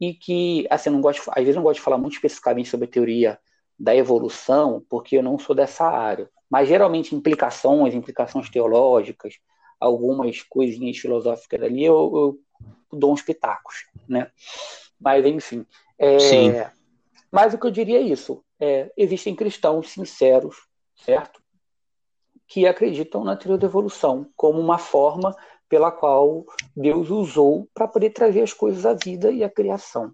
E que, assim, não gosto, às vezes não gosto de falar muito especificamente sobre a teoria da evolução, porque eu não sou dessa área mas geralmente implicações, implicações teológicas, algumas coisinhas filosóficas ali, eu, eu dou uns pitacos, né? Mas, enfim. É, Sim. Mas o que eu diria é isso. É, existem cristãos sinceros, certo? Que acreditam na teoria da evolução como uma forma pela qual Deus usou para poder trazer as coisas à vida e à criação.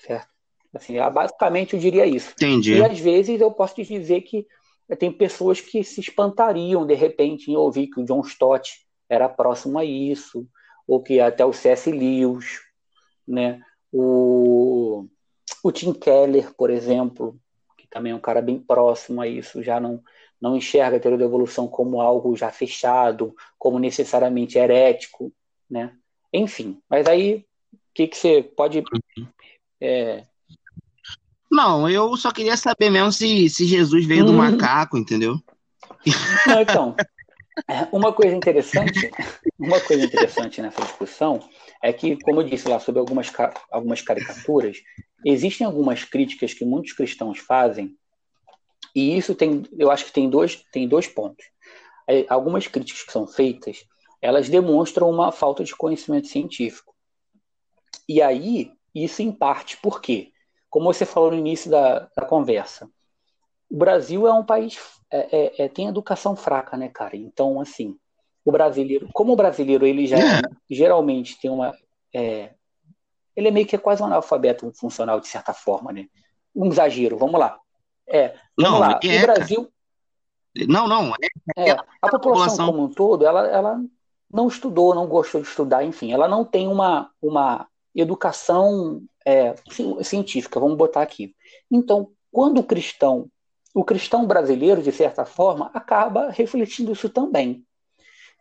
Certo? Assim, basicamente eu diria isso. Entendi. E às vezes eu posso te dizer que tem pessoas que se espantariam de repente em ouvir que o John Stott era próximo a isso, ou que até o C.S. Lewis, né? o, o Tim Keller, por exemplo, que também é um cara bem próximo a isso, já não, não enxerga a teoria da evolução como algo já fechado, como necessariamente herético, né? Enfim, mas aí o que, que você pode uhum. é, não, eu só queria saber mesmo se, se Jesus veio do hum. macaco, entendeu? Não, então, é, uma coisa interessante, uma coisa interessante nessa discussão é que, como eu disse lá sobre algumas, algumas caricaturas, existem algumas críticas que muitos cristãos fazem, e isso tem, eu acho que tem dois, tem dois pontos. é, algumas críticas que são feitas, elas demonstram uma falta de conhecimento científico. E aí, isso em parte por quê? Como você falou no início da, da conversa, o Brasil é um país é, é, é, tem educação fraca, né, cara? Então, assim, o brasileiro, como o brasileiro ele já é. geralmente tem uma, é, ele é meio que quase um analfabeto funcional de certa forma, né? Um exagero, vamos lá. É, vamos não, lá. É, o Brasil. Não, não. A população, população como um todo, ela, ela não estudou, não gostou de estudar, enfim, ela não tem uma, uma educação é, científica, vamos botar aqui. Então, quando o cristão o cristão brasileiro, de certa forma, acaba refletindo isso também.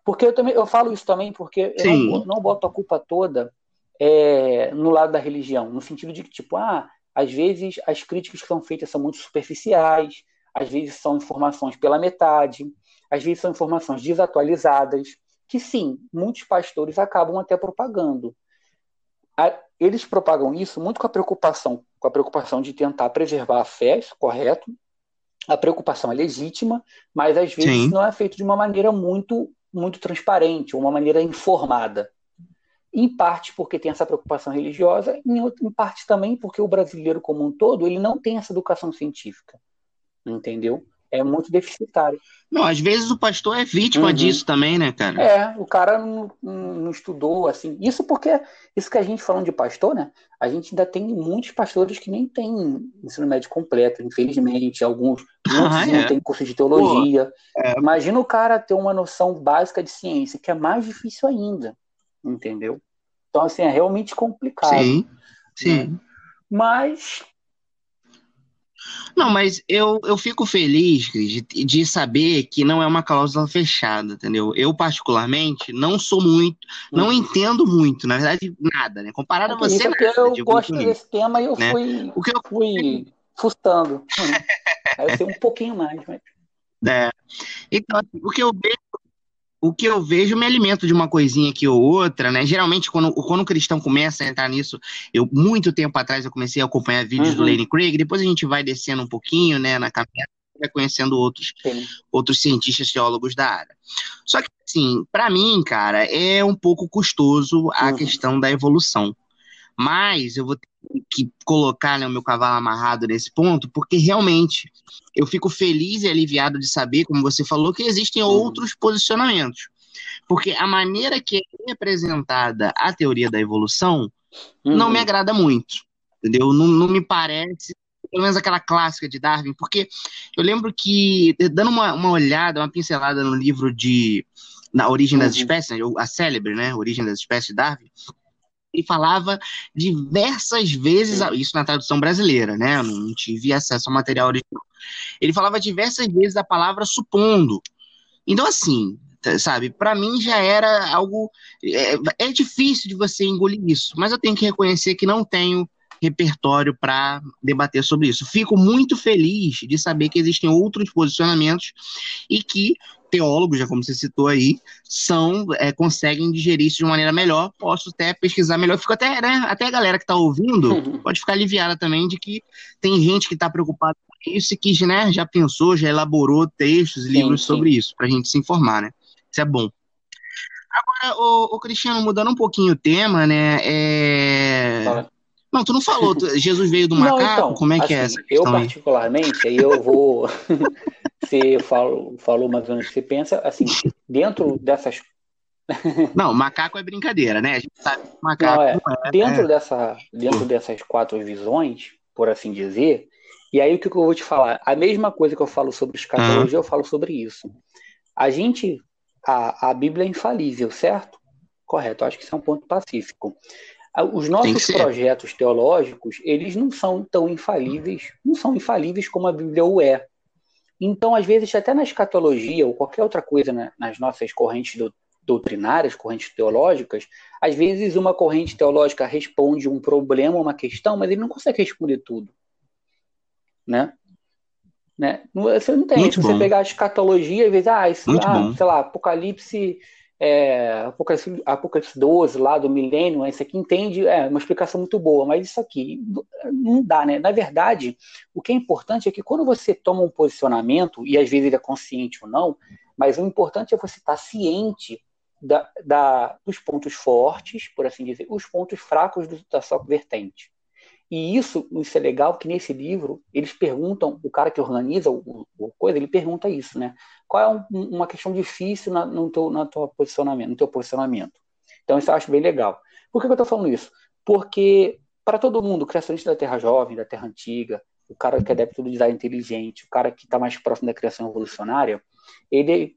Porque eu também eu falo isso também porque eu não, não, boto a culpa toda é, no lado da religião, no sentido de que, tipo, ah, às vezes as críticas que são feitas são muito superficiais, às vezes são informações pela metade, às vezes são informações desatualizadas, que sim, muitos pastores acabam até propagando. Eles propagam isso muito com a preocupação, com a preocupação de tentar preservar a fé, correto, a preocupação é legítima, mas às vezes Sim. não é feito de uma maneira muito, muito transparente, ou uma maneira informada. Em parte porque tem essa preocupação religiosa, em, em parte também porque o brasileiro como um todo ele não tem essa educação científica, entendeu? É muito deficitário. Não, às vezes o pastor é vítima uhum. disso também, né, cara? É, o cara não, não, estudou, assim. Isso porque, isso que a gente falando de pastor, né? A gente ainda tem muitos pastores que nem têm ensino médio completo, infelizmente. Alguns ah, é. não têm curso de teologia. Pô, é. Imagina o cara ter uma noção básica de ciência, que é mais difícil ainda, entendeu? Então, assim, é realmente complicado. Sim, sim. Né? Mas não, mas eu, eu fico feliz, Cris, de, de, saber que não é uma cláusula fechada, entendeu? Eu, particularmente, não sou muito, não hum. entendo muito, na verdade, nada, né? Comparado é a você, nada, eu gosto desse tema e eu né? fui, o que eu... fui fustando. Aí eu sei um pouquinho mais, mas... É. Então, assim, o que eu vejo o que eu vejo, me alimento de uma coisinha aqui ou outra, né? Geralmente, quando, quando o cristão começa a entrar nisso, eu, muito tempo atrás, eu comecei a acompanhar vídeos uhum. do Lenny Craig, depois a gente vai descendo um pouquinho, né, na caminhada, vai conhecendo outros, outros cientistas teólogos da área. Só que, assim, para mim, cara, é um pouco custoso a uhum. questão da evolução. Mas eu vou ter que colocar né, o meu cavalo amarrado nesse ponto, porque realmente eu fico feliz e aliviado de saber, como você falou, que existem uhum. outros posicionamentos. Porque a maneira que é representada a teoria da evolução uhum. não me uhum. agrada muito. Entendeu? Não, não me parece pelo menos aquela clássica de Darwin, porque eu lembro que, dando uma, uma olhada, uma pincelada no livro de Na Origem das uhum. Espécies, a célebre, né, Origem das Espécies de Darwin, ele falava diversas vezes, isso na tradução brasileira, né? Eu não tive acesso ao material original. Ele falava diversas vezes a palavra supondo. Então, assim, sabe, para mim já era algo. É, é, difícil de você engolir isso, mas eu tenho que reconhecer que não tenho repertório para debater sobre isso. Fico muito feliz de saber que existem outros posicionamentos e que teólogos, já como você citou aí, são é, conseguem digerir isso de maneira melhor. Posso até pesquisar melhor. Fico até, né, até a galera que está ouvindo uhum. pode ficar aliviada também de que tem gente que está preocupada com isso e que né, já pensou, já elaborou textos e livros sim, sobre isso, para a gente se informar, né? Isso é bom. Agora, o, Cristiano, mudando um pouquinho o tema, né? É... Não, tu não falou. Jesus veio do macaco? Não, então, Como é que é assim, essa Eu, particularmente, aí eu vou. você falou, falou mais ou menos que você pensa, assim, dentro dessas. não, macaco é brincadeira, né? A gente sabe que macaco não, é, é, dentro, é. Dessa, dentro dessas quatro visões, por assim dizer, e aí o que eu vou te falar? A mesma coisa que eu falo sobre escatologia, uhum. eu falo sobre isso. A gente. A, a Bíblia é infalível, certo? Correto, acho que isso é um ponto pacífico. Os nossos projetos teológicos, eles não são tão infalíveis, não são infalíveis como a Bíblia o é. Então, às vezes, até na escatologia ou qualquer outra coisa né, nas nossas correntes do, doutrinárias, correntes teológicas, às vezes uma corrente teológica responde um problema, uma questão, mas ele não consegue responder tudo. Né? Né? Você não tem. Muito se você pegar a escatologia, às vezes, ah, isso, ah, sei lá, Apocalipse é, Apocalipse, Apocalipse 12 lá do milênio, esse aqui entende, é uma explicação muito boa, mas isso aqui não dá, né? Na verdade, o que é importante é que quando você toma um posicionamento, e às vezes ele é consciente ou não, Mas o importante é você estar ciente da, da, dos pontos fortes, por assim dizer, os pontos fracos do, da sua vertente. E isso, isso é legal, que nesse livro eles perguntam, o cara que organiza o, o coisa, ele pergunta isso, né? Qual é um, uma questão difícil na, no, teu, na tua posicionamento, no teu posicionamento? Então isso eu acho bem legal. Por que, que eu estou falando isso? Porque para todo mundo, criacionista da Terra Jovem, da Terra Antiga, o cara que é adepto do design inteligente, o cara que está mais próximo da criação evolucionária, ele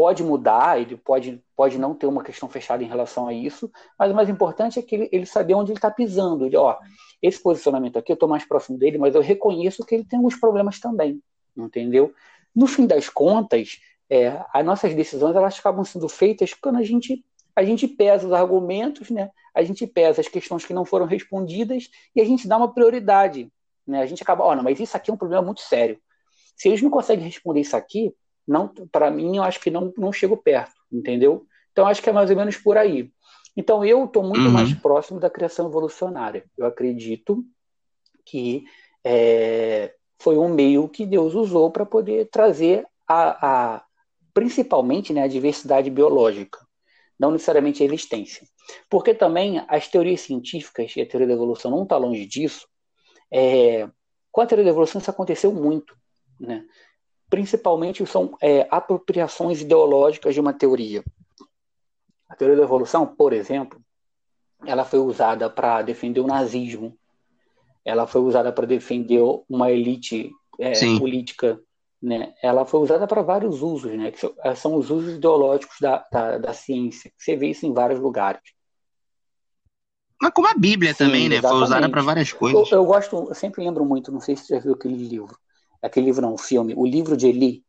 pode mudar, ele pode, pode não ter uma questão fechada em relação a isso, mas o mais importante é que ele, ele saber onde ele está pisando. Ele, ó, esse posicionamento aqui eu estou mais próximo dele, mas eu reconheço que ele tem alguns problemas também, entendeu? No fim das contas, é, as nossas decisões elas acabam sendo feitas quando a gente a gente pesa os argumentos, né? A gente pesa as questões que não foram respondidas e a gente dá uma prioridade, né? A gente acaba, ó, não, mas isso aqui é um problema muito sério. Se eles não conseguem responder isso aqui, não, para mim, eu acho que não, não chego perto, entendeu? Então, acho que é mais ou menos por aí. Então, eu estou muito uhum. mais próximo da criação evolucionária. Eu acredito que é, foi um meio que Deus usou para poder trazer a, a, principalmente né, a diversidade biológica, não necessariamente a existência. Porque também as teorias científicas e a teoria da evolução não está longe disso. É, com a teoria da evolução isso aconteceu muito. Né? Principalmente são é, apropriações ideológicas de uma teoria. A teoria da evolução, por exemplo, ela foi usada para defender o nazismo, ela foi usada para defender uma elite é, política, né? Ela foi usada para vários usos, né? Que é, são os usos ideológicos da, da, da ciência. Você vê isso em vários lugares. Mas como a Bíblia Sim, também, né? Exatamente. Foi usada para várias coisas. Eu, eu, gosto, eu sempre lembro muito, não sei se você já viu aquele livro. Aquele livro não, o filme, O Livro de Eli.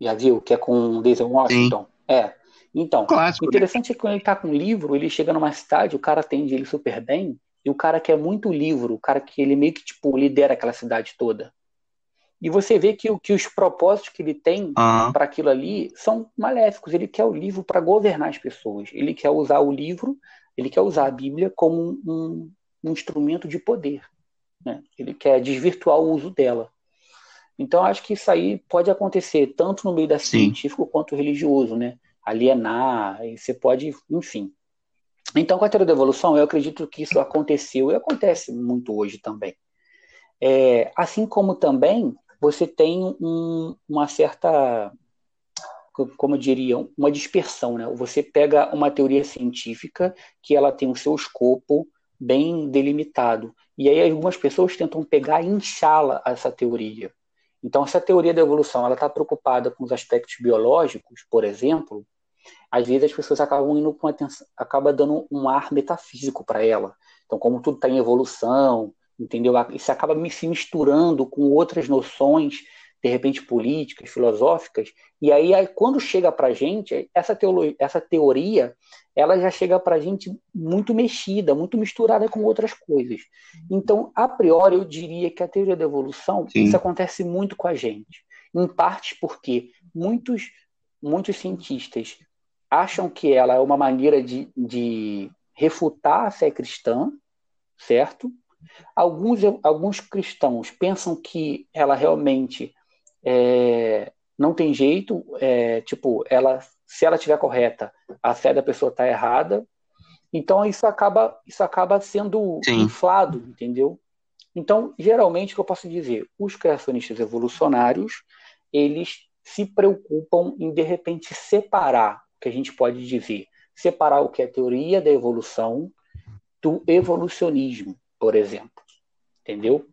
Já viu? Que é com Denzel Washington. Sim. É. Então, Clássico, o né? interessante né? é que quando ele está com um livro, ele chega numa cidade, o cara atende ele super bem, e o cara quer muito livro, o cara que ele meio que tipo lidera aquela cidade toda. E você vê que, que os propósitos que ele tem uhum. para aquilo ali são maléficos. Ele quer o livro para governar as pessoas. Ele quer usar o livro, ele quer usar a Bíblia como um, um instrumento de poder. Né? Ele quer desvirtuar o uso dela. Então, acho que isso aí pode acontecer tanto no meio da científico quanto religioso, né? alienar, você pode, enfim. Então, com a teoria da evolução, eu acredito que isso aconteceu e acontece muito hoje também. É, assim como também você tem um, uma certa, como eu diria, uma dispersão, né? Você pega uma teoria científica que ela tem o seu escopo bem delimitado, e aí algumas pessoas tentam pegar e inchá-la essa teoria. Então, essa teoria da evolução, ela está preocupada com os aspectos biológicos, por exemplo, às vezes as pessoas acabam indo com atenção, acaba dando um ar metafísico para ela. Então, como tudo está em evolução, entendeu? Isso acaba se misturando com outras noções, de repente políticas, filosóficas, e aí quando chega para a gente, essa, teoria, essa teoria, ela já chega para a gente muito mexida, muito misturada com outras coisas. Então, a priori, eu diria que a teoria da evolução, Sim. isso acontece muito com a gente. Em parte porque muitos, muitos cientistas acham que ela é uma maneira de, de refutar a fé cristã, certo? Alguns, alguns cristãos pensam que ela realmente é, não tem jeito, é, tipo, ela, se ela estiver correta, a fé da pessoa está errada. Então isso acaba, isso acaba sendo Sim. inflado, entendeu? Então, geralmente, o que eu posso dizer? Os criacionistas evolucionários, eles se preocupam em, de repente, separar que a gente pode dizer, separar o que é teoria da evolução do evolucionismo, por exemplo. Entendeu?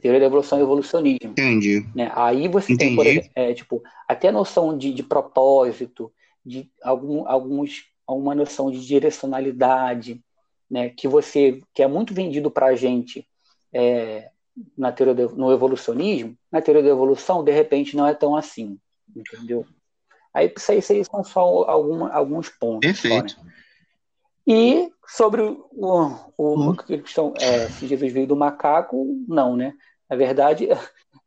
Teoria da evolução e evolucionismo. Entendi. Né? Aí você Entendi. tem, por exemplo, é, tipo, até a noção de, de propósito, de algum, alguns, alguma noção de direcionalidade, né? que você que é muito vendido para a gente é, na teoria do, no evolucionismo, na teoria da evolução, de repente não é tão assim, entendeu? Aí isso aí, isso aí são só alguma, alguns pontos. Perfeito. Só, né? E sobre o, o, hum. que questão, é, se Jesus veio do macaco, não, né? Na verdade,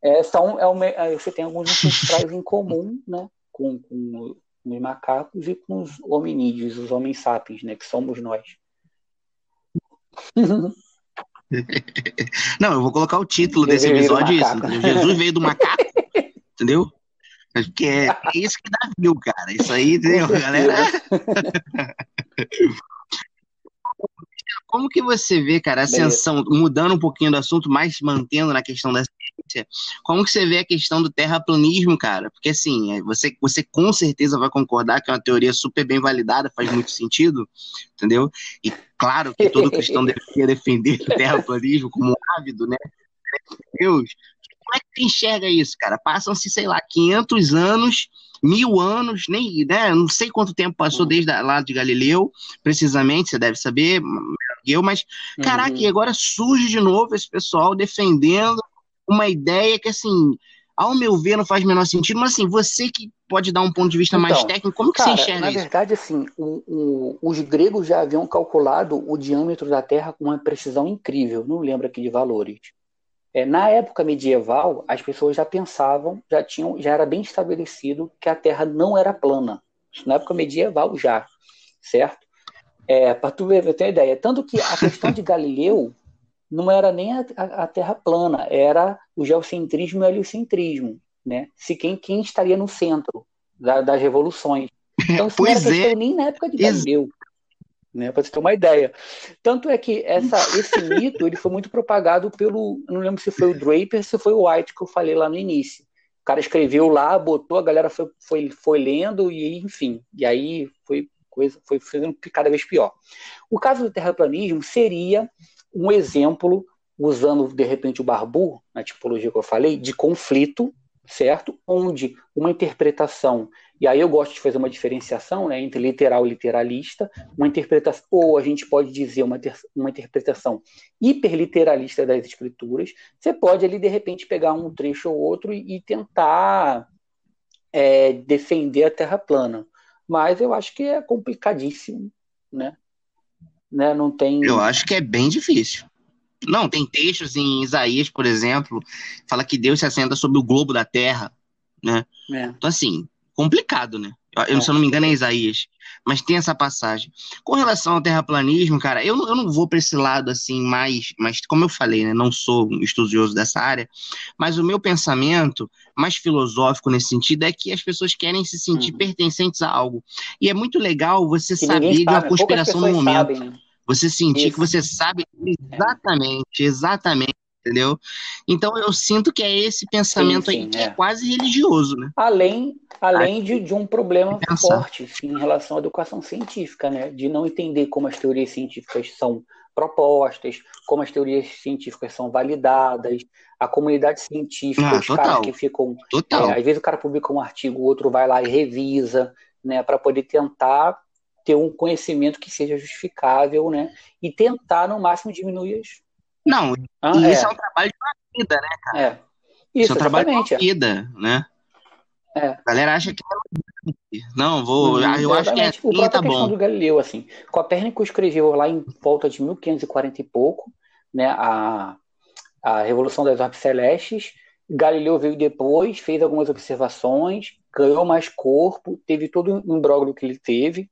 é, são, é uma, é, você tem alguns ancestrais em comum, né? Com, com os macacos e com os hominídeos, os homens sapiens, né? Que somos nós. Não, eu vou colocar o título desse episódio isso. Jesus veio do macaco, entendeu? Porque é, é isso que dá view, cara. Isso aí, entendeu, galera? Como que você vê, cara, a ascensão, Beleza. mudando um pouquinho do assunto, mas mantendo na questão da ciência, como que você vê a questão do terraplanismo, cara? Porque assim, é, você, você com certeza vai concordar que é uma teoria super bem validada, faz muito sentido, entendeu? E claro que todo cristão deveria defender o terraplanismo como ávido, né? Deus. Como é que você enxerga isso, cara? Passam-se, sei lá, 500 anos mil anos, nem, né, não sei quanto tempo passou uhum. desde lá de Galileu, precisamente, você deve saber, eu, mas, caraca, uhum. e agora surge de novo esse pessoal defendendo uma ideia que, assim, ao meu ver, não faz o menor sentido, mas, assim, você que pode dar um ponto de vista então, mais técnico, como que cara, você enxerga na isso? Na verdade, assim, o, o, os gregos já haviam calculado o diâmetro da Terra com uma precisão incrível, não lembro aqui de valores. É, na época medieval, as pessoas já pensavam, já tinham, já era bem estabelecido que a Terra não era plana. na época medieval já, certo? É, para tu ver, ter uma ideia. Tanto que a questão de Galileu não era nem a, a, a, Terra plana, era o geocentrismo e o heliocentrismo, né? Se quem, quem estaria no centro da, das revoluções. Então, isso pois não era é. nem na época de Galileu né, para você ter uma ideia. Tanto é que essa, esse mito ele foi muito propagado pelo, não lembro se foi o Draper, se foi o White que eu falei lá no início. O cara escreveu lá, botou, a galera foi, foi, foi lendo e enfim, e aí foi coisa, foi ficando cada vez pior. O caso do terraplanismo seria um exemplo, usando de repente o Barbu, na tipologia que eu falei, de conflito, certo? Onde uma interpretação e aí eu gosto de fazer uma diferenciação né, entre literal e literalista, uma interpretação, ou a gente pode dizer uma, ter, uma interpretação hiperliteralista das escrituras. Você pode ali, de repente, pegar um trecho ou outro e, e tentar é, defender a Terra plana. Mas eu acho que é complicadíssimo, né? né? Não tem. Eu acho que é bem difícil. Não, tem textos em Isaías, por exemplo, fala que Deus se assenta sobre o globo da Terra, né? É. Então, assim, complicado, né? Eu, se eu não me engano, é Isaías. Mas tem essa passagem. Com relação ao terraplanismo, cara, eu, eu não vou para esse lado assim mais, mas como eu falei, né, não sou um estudioso dessa área, mas o meu pensamento mais filosófico nesse sentido é que as pessoas querem se sentir uhum. pertencentes a algo. E é muito legal você que saber de uma conspiração no momento. Sabem, né? Você sentir Isso. que você sabe exatamente, exatamente entendeu? Então eu sinto que é esse pensamento sim, sim, aí que é. é. quase religioso, né? Além, além de, de um problema forte sim, em relação à educação científica, né? De não entender como as teorias científicas são propostas, como as teorias científicas são validadas, a comunidade científica, ah, os total. caras que ficam. Total. É, às vezes o cara publica um artigo, o outro vai lá e revisa, né? Para poder tentar ter um conhecimento que seja justificável, né? E tentar, no máximo, diminuir as não, ah, e é. isso é um trabalho de uma vida, né, cara? É. Isso, isso é um trabalho de uma vida, né? É. A galera acha que não, vou, hum, eu acho que é assim, o tá bom. do Galileu, assim, Copérnico escreveu lá em volta de 1540 e pouco, né, a, a Revolução das Orbes Celestes, Galileu veio depois, fez algumas observações, ganhou mais corpo, teve todo o imbróglio que ele teve,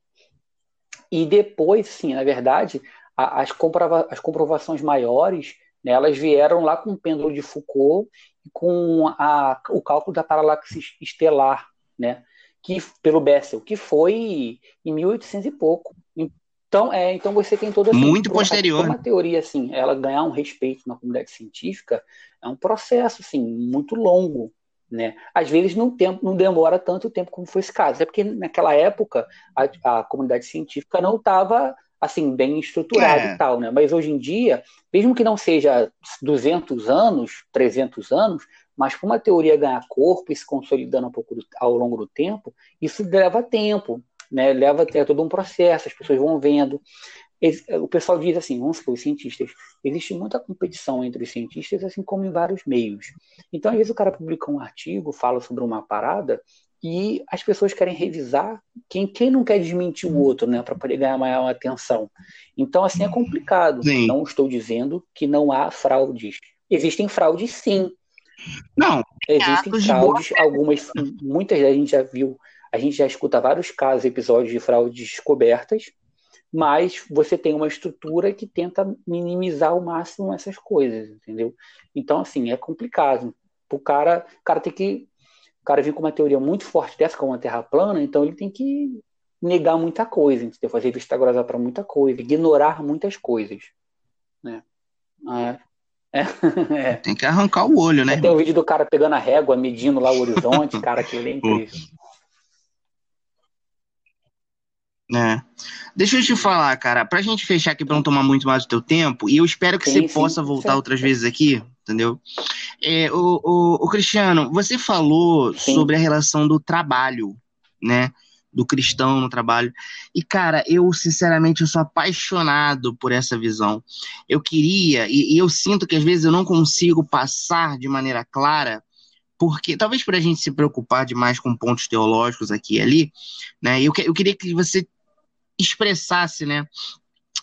e depois, sim, na verdade, as, comprova as comprovações maiores, né, elas vieram lá com o pêndulo de Foucault e com a, o cálculo da paralaxe estelar, né, que, pelo Bessel, que foi em 1800 e pouco. Então, é, então você tem toda muito posterior. Uma teoria assim, ela ganhar um respeito na comunidade científica é um processo assim muito longo, né? Às vezes não, tempo, não demora tanto tempo como foi esse caso, é porque naquela época a, a comunidade científica não estava assim, bem estruturado é. e tal, né? Mas hoje em dia, mesmo que não seja 200 anos, 300 anos, mas para uma teoria ganhar corpo e se consolidando um pouco do, ao longo do tempo, isso leva tempo, né? Leva até todo um processo, as pessoas vão vendo. O pessoal diz assim, vamos supor, os cientistas, existe muita competição entre os cientistas, assim como em vários meios. Então, às vezes o cara publica um artigo, fala sobre uma parada, e as pessoas querem revisar quem, quem não quer desmentir o outro, né, para poder ganhar maior atenção. Então, assim, é complicado. Sim. Não estou dizendo que não há fraudes. Existem fraudes, sim. Não. Existem fraudes, algumas, muitas a gente já viu, a gente já escuta vários casos, episódios de fraudes descobertas, mas você tem uma estrutura que tenta minimizar ao máximo essas coisas, entendeu? Então, assim, é complicado. O cara, o cara tem que cara vem com uma teoria muito forte dessa, como a Terra plana, então ele tem que negar muita coisa, entendeu? fazer vista grossa para muita coisa, ignorar muitas coisas. Né? É. É. é. Tem que arrancar o olho, né? Tem o vídeo do cara pegando a régua, medindo lá o horizonte, cara, que é incrível. É. Deixa eu te falar, cara, pra gente fechar aqui pra não tomar muito mais do teu tempo, e eu espero que sim, você sim, possa voltar sim. outras vezes aqui, entendeu? É, o, o, o, Cristiano, você falou sobre a relação do trabalho, né? Do cristão no trabalho. E, cara, eu, sinceramente, eu sou apaixonado por essa visão. Eu queria, e, e eu sinto que às vezes eu não consigo passar de maneira clara porque talvez por a gente se preocupar demais com pontos teológicos aqui e ali, né? Eu, que, eu queria que você expressasse, né,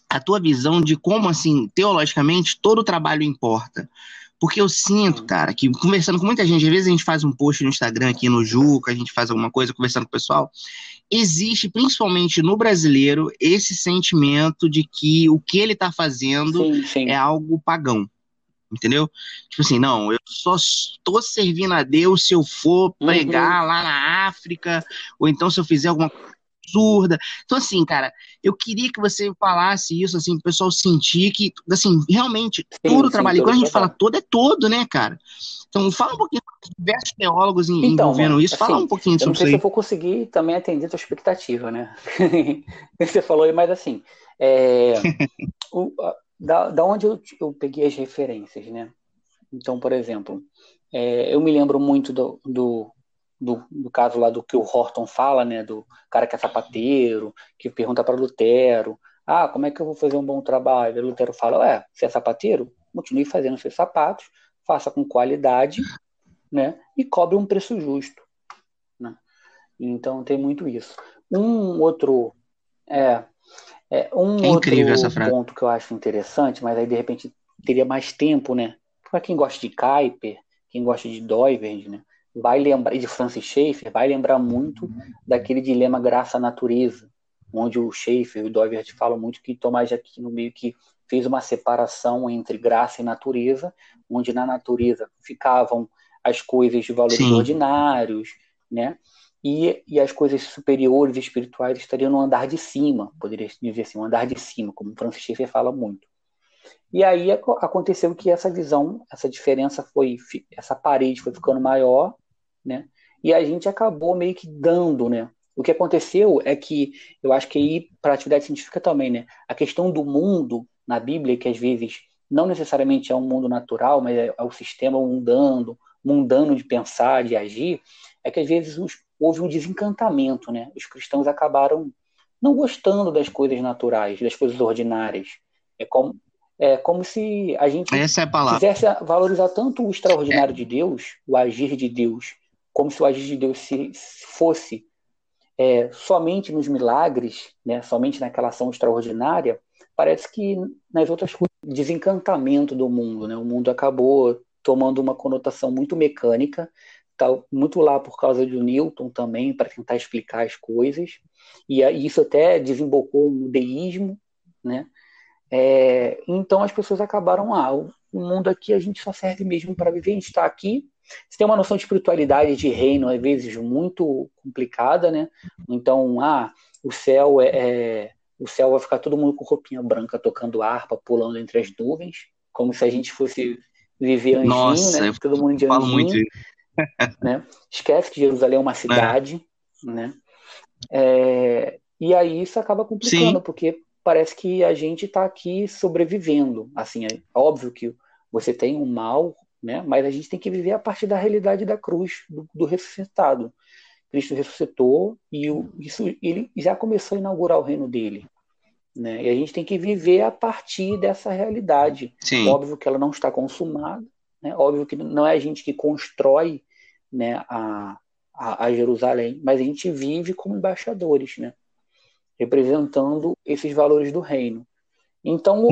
a tua visão de como, assim, teologicamente, todo o trabalho importa. Porque eu sinto, cara, que conversando com muita gente, às vezes a gente faz um post no Instagram aqui no Juca, a gente faz alguma coisa conversando com o pessoal, existe, principalmente no brasileiro, esse sentimento de que o que ele está fazendo sim, sim. é algo pagão. Entendeu? Tipo assim, não, eu só estou servindo a Deus se eu for uhum. pregar uhum. lá na África, ou então se eu fizer alguma coisa absurda. Então, assim, cara, eu queria que você falasse isso, assim, o pessoal sentir que, assim, realmente, sim, todo o trabalho, sim, quando a gente fala todo, é todo, né, cara? Então, fala um pouquinho, diversos teólogos então, envolvendo isso, fala assim, um pouquinho sobre isso. Não sei se eu vou conseguir também atender a tua expectativa, né? você falou aí, mas assim, é, o, da, da onde eu, eu peguei as referências, né? Então, por exemplo, é, eu me lembro muito do, do, do, do, caso lá do que o Horton fala, né, do cara que é sapateiro, que pergunta para Lutero, ah, como é que eu vou fazer um bom trabalho? E Lutero fala, ué, você é sapateiro? Continue fazendo seus sapatos, faça com qualidade, né, e cobre um preço justo, né? Então tem muito isso. Um outro, é, é um é outro ponto que eu acho interessante, mas aí de repente teria mais tempo, né? Para quem gosta de Kuiper, quem gosta de Doiverd, né? Vai lembrar, de Francis Schaeffer, vai lembrar muito daquele dilema graça-natureza, onde o Schaeffer e o Doivert falam muito que Tomás de Aquino meio que fez uma separação entre graça e natureza, onde na natureza ficavam as coisas de valores Sim. ordinários, né? E, e as coisas superiores espirituais estariam no andar de cima, poderia dizer assim, um andar de cima, como Francis Schaeffer fala muito. E aí aconteceu que essa visão, essa diferença foi, essa parede foi ficando maior né? E a gente acabou meio que dando, né? O que aconteceu é que eu acho que aí para a atividade científica também, né? A questão do mundo na Bíblia, que às vezes não necessariamente é um mundo natural, mas é, é o sistema mundano, mundano de pensar, de agir, é que às vezes os, houve um desencantamento, né? Os cristãos acabaram não gostando das coisas naturais, das coisas ordinárias. É como, é como se a gente é a quisesse valorizar tanto o extraordinário é. de Deus, o agir de Deus, como se o agir de Deus se, fosse é, somente nos milagres, né, somente naquela ação extraordinária, parece que nas outras coisas, desencantamento do mundo, né, o mundo acabou tomando uma conotação muito mecânica, tá muito lá por causa do Newton também, para tentar explicar as coisas, e isso até desembocou no deísmo, né, é, então as pessoas acabaram, ah, o mundo aqui a gente só serve mesmo para viver, a gente está aqui você tem uma noção de espiritualidade de reino, às vezes, muito complicada, né? Então, ah, o céu é, é, o céu vai ficar todo mundo com roupinha branca, tocando harpa, pulando entre as nuvens, como se a gente fosse viver anjinho, Nossa, né? Todo mundo de anjinho. Muito... né? Esquece que Jerusalém é uma cidade, é. né? É, e aí isso acaba complicando, Sim. porque parece que a gente está aqui sobrevivendo. Assim, é óbvio que você tem um mal né? Mas a gente tem que viver a partir da realidade da cruz, do, do ressuscitado. Cristo ressuscitou e o, isso, ele já começou a inaugurar o reino dele. Né? E a gente tem que viver a partir dessa realidade. Sim. Óbvio que ela não está consumada, né? óbvio que não é a gente que constrói né, a, a, a Jerusalém, mas a gente vive como embaixadores, né? representando esses valores do reino. Então,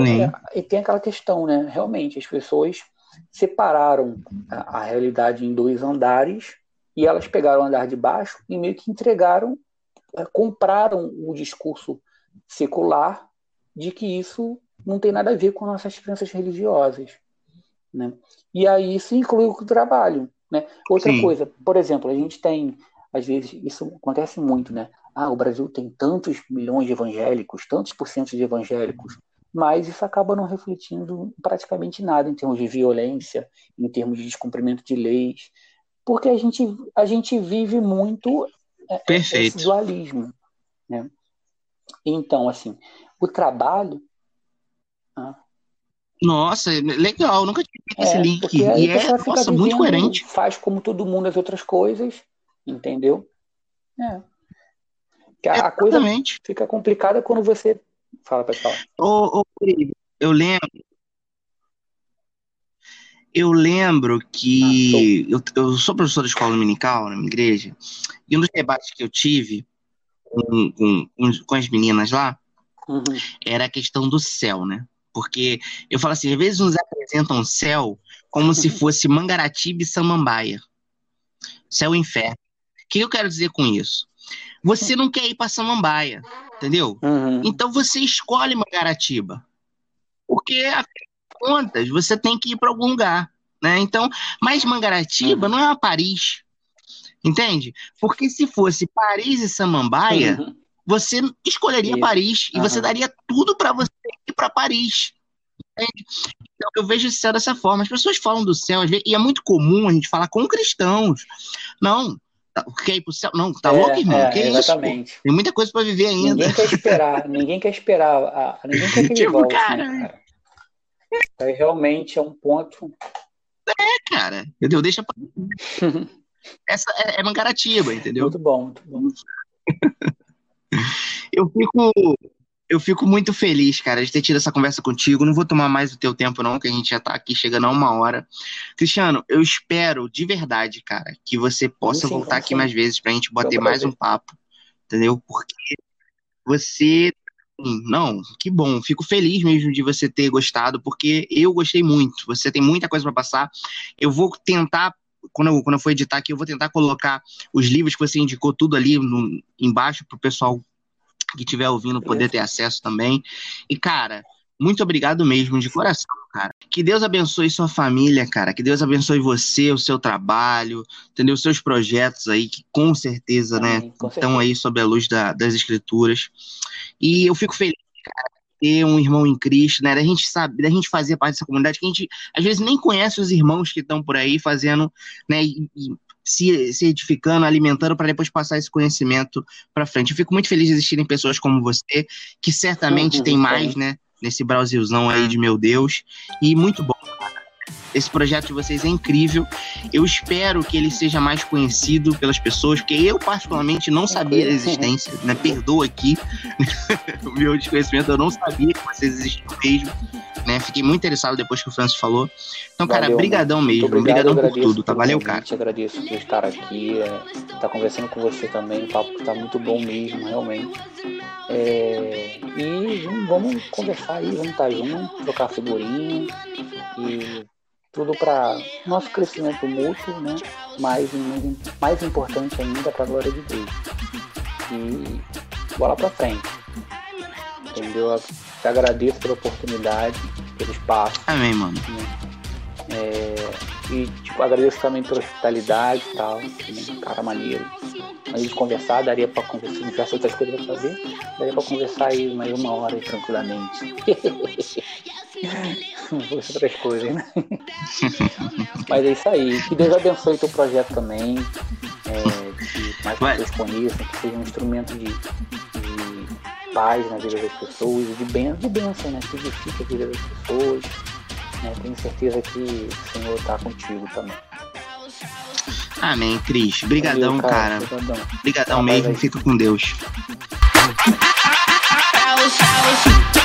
é, tem aquela questão, né? Realmente, as pessoas separaram a, a realidade em dois andares e elas pegaram o andar de baixo e meio que entregaram, é, compraram o discurso secular de que isso não tem nada a ver com nossas crenças religiosas. Né? E aí isso inclui o trabalho. Né? Outra Sim. coisa, por exemplo, a gente tem, às vezes, isso acontece muito, né? Ah, o Brasil tem tantos milhões de evangélicos, tantos por cento de evangélicos, mas isso acaba não refletindo praticamente nada em termos de violência, em termos de descumprimento de leis, porque a gente, a gente vive muito é, Perfeito. esse dualismo. Né? Então, assim, o trabalho. Ah, nossa, legal, nunca tinha visto é, esse link. E é nossa, muito coerente. Faz como todo mundo as outras coisas, entendeu? É. A, a coisa fica complicada quando você. Fala, pessoal. Ô, ô, eu lembro. Eu lembro que ah, eu, eu, sou professor de escola dominical na minha igreja, e um dos debates que eu tive com, com, com as meninas lá uhum. era a questão do céu, né? Porque eu falo assim, às vezes nos apresentam o céu como se fosse Mangaratiba e Samambaia. Céu e inferno. O que eu quero dizer com isso? Você não quer ir para Samambaia, entendeu? Uhum. Então você escolhe Mangaratiba. Porque, afinal de contas, você tem que ir para algum lugar. Né? Então, mas Mangaratiba uhum. não é uma Paris. Entende? Porque se fosse Paris e Samambaia, uhum. você escolheria Isso. Paris e você daria tudo para você ir para Paris. Entende? Então, eu vejo o céu dessa forma. As pessoas falam do céu, e é muito comum a gente falar com cristãos. Não, tá, quer ir pro céu? Não, tá é, louco, irmão? É, que exatamente. isso? Tem muita coisa para viver ainda. Ninguém quer esperar, ninguém quer esperar, a, ninguém quer que tipo, volte, cara... Né, cara? Aí realmente é um ponto. É, cara. Entendeu? Deixa pra. Essa é, é Mangaratiba, entendeu? Muito bom, muito bom. eu fico eu fico muito feliz, cara, de ter tido essa conversa contigo. Não vou tomar mais o teu tempo, não, que a gente já tá aqui chegando a uma hora. Cristiano, eu espero de verdade, cara, que você possa sim, voltar sim. aqui mais vezes pra gente bater mais um papo, entendeu? Porque você. Não, que bom. Fico feliz mesmo de você ter gostado, porque eu gostei muito. Você tem muita coisa para passar. Eu vou tentar quando eu, quando eu for editar aqui, eu vou tentar colocar os livros que você indicou tudo ali no, embaixo para o pessoal que estiver ouvindo poder ter acesso também. E, cara, muito obrigado mesmo, de coração, cara. Que Deus abençoe sua família, cara. Que Deus abençoe você, o seu trabalho, entendeu? Os seus projetos aí, que com certeza, né, estão aí sob a luz da, das escrituras. E eu fico feliz, cara, ter um irmão em Cristo, né? Da gente saber, da gente fazer parte dessa comunidade que a gente às vezes nem conhece os irmãos que estão por aí fazendo, né? E, e se, se edificando, alimentando para depois passar esse conhecimento para frente. Eu fico muito feliz de existirem pessoas como você, que certamente uhum, tem mais, né? Nesse Brasilzão aí de meu Deus. E muito bom, cara. Esse projeto de vocês é incrível. Eu espero que ele seja mais conhecido pelas pessoas, porque eu, particularmente, não sabia da existência, né? Perdoa aqui o meu desconhecimento, eu não sabia que vocês existiam mesmo. Né? Fiquei muito interessado depois que o Francis falou. Então, cara, Valeu, brigadão mesmo. Obrigado, por tudo, tá? Valeu, cara. Te agradeço por estar aqui, é, tá conversando com você também. O papo tá muito bom mesmo, realmente. É, e vamos conversar aí, vamos estar tá juntos, trocar figurinha e tudo para nosso crescimento mútuo, né? Mais, mais importante ainda para a glória de Deus. E bola para frente. Entendeu? Te agradeço pela oportunidade, pelo espaço. Amém, mano. Né? É, e tipo, agradeço também pela hospitalidade e tal. Né? Cara maneiro. A gente conversar, daria pra conversar, tivesse outras coisas pra fazer, daria pra conversar aí mais uma hora aí, tranquilamente. outras coisas, né? Mas é isso aí. Que Deus abençoe teu projeto também. É, que mais pessoas conheçam, que seja um instrumento de paz na vida das pessoas, de, ben, de bênção, né? Que edifique a vida das pessoas. Né? Tenho certeza que o Senhor está contigo também. Amém, Cris. Brigadão, Valeu, cara. Obrigadão mesmo. Fica com Deus.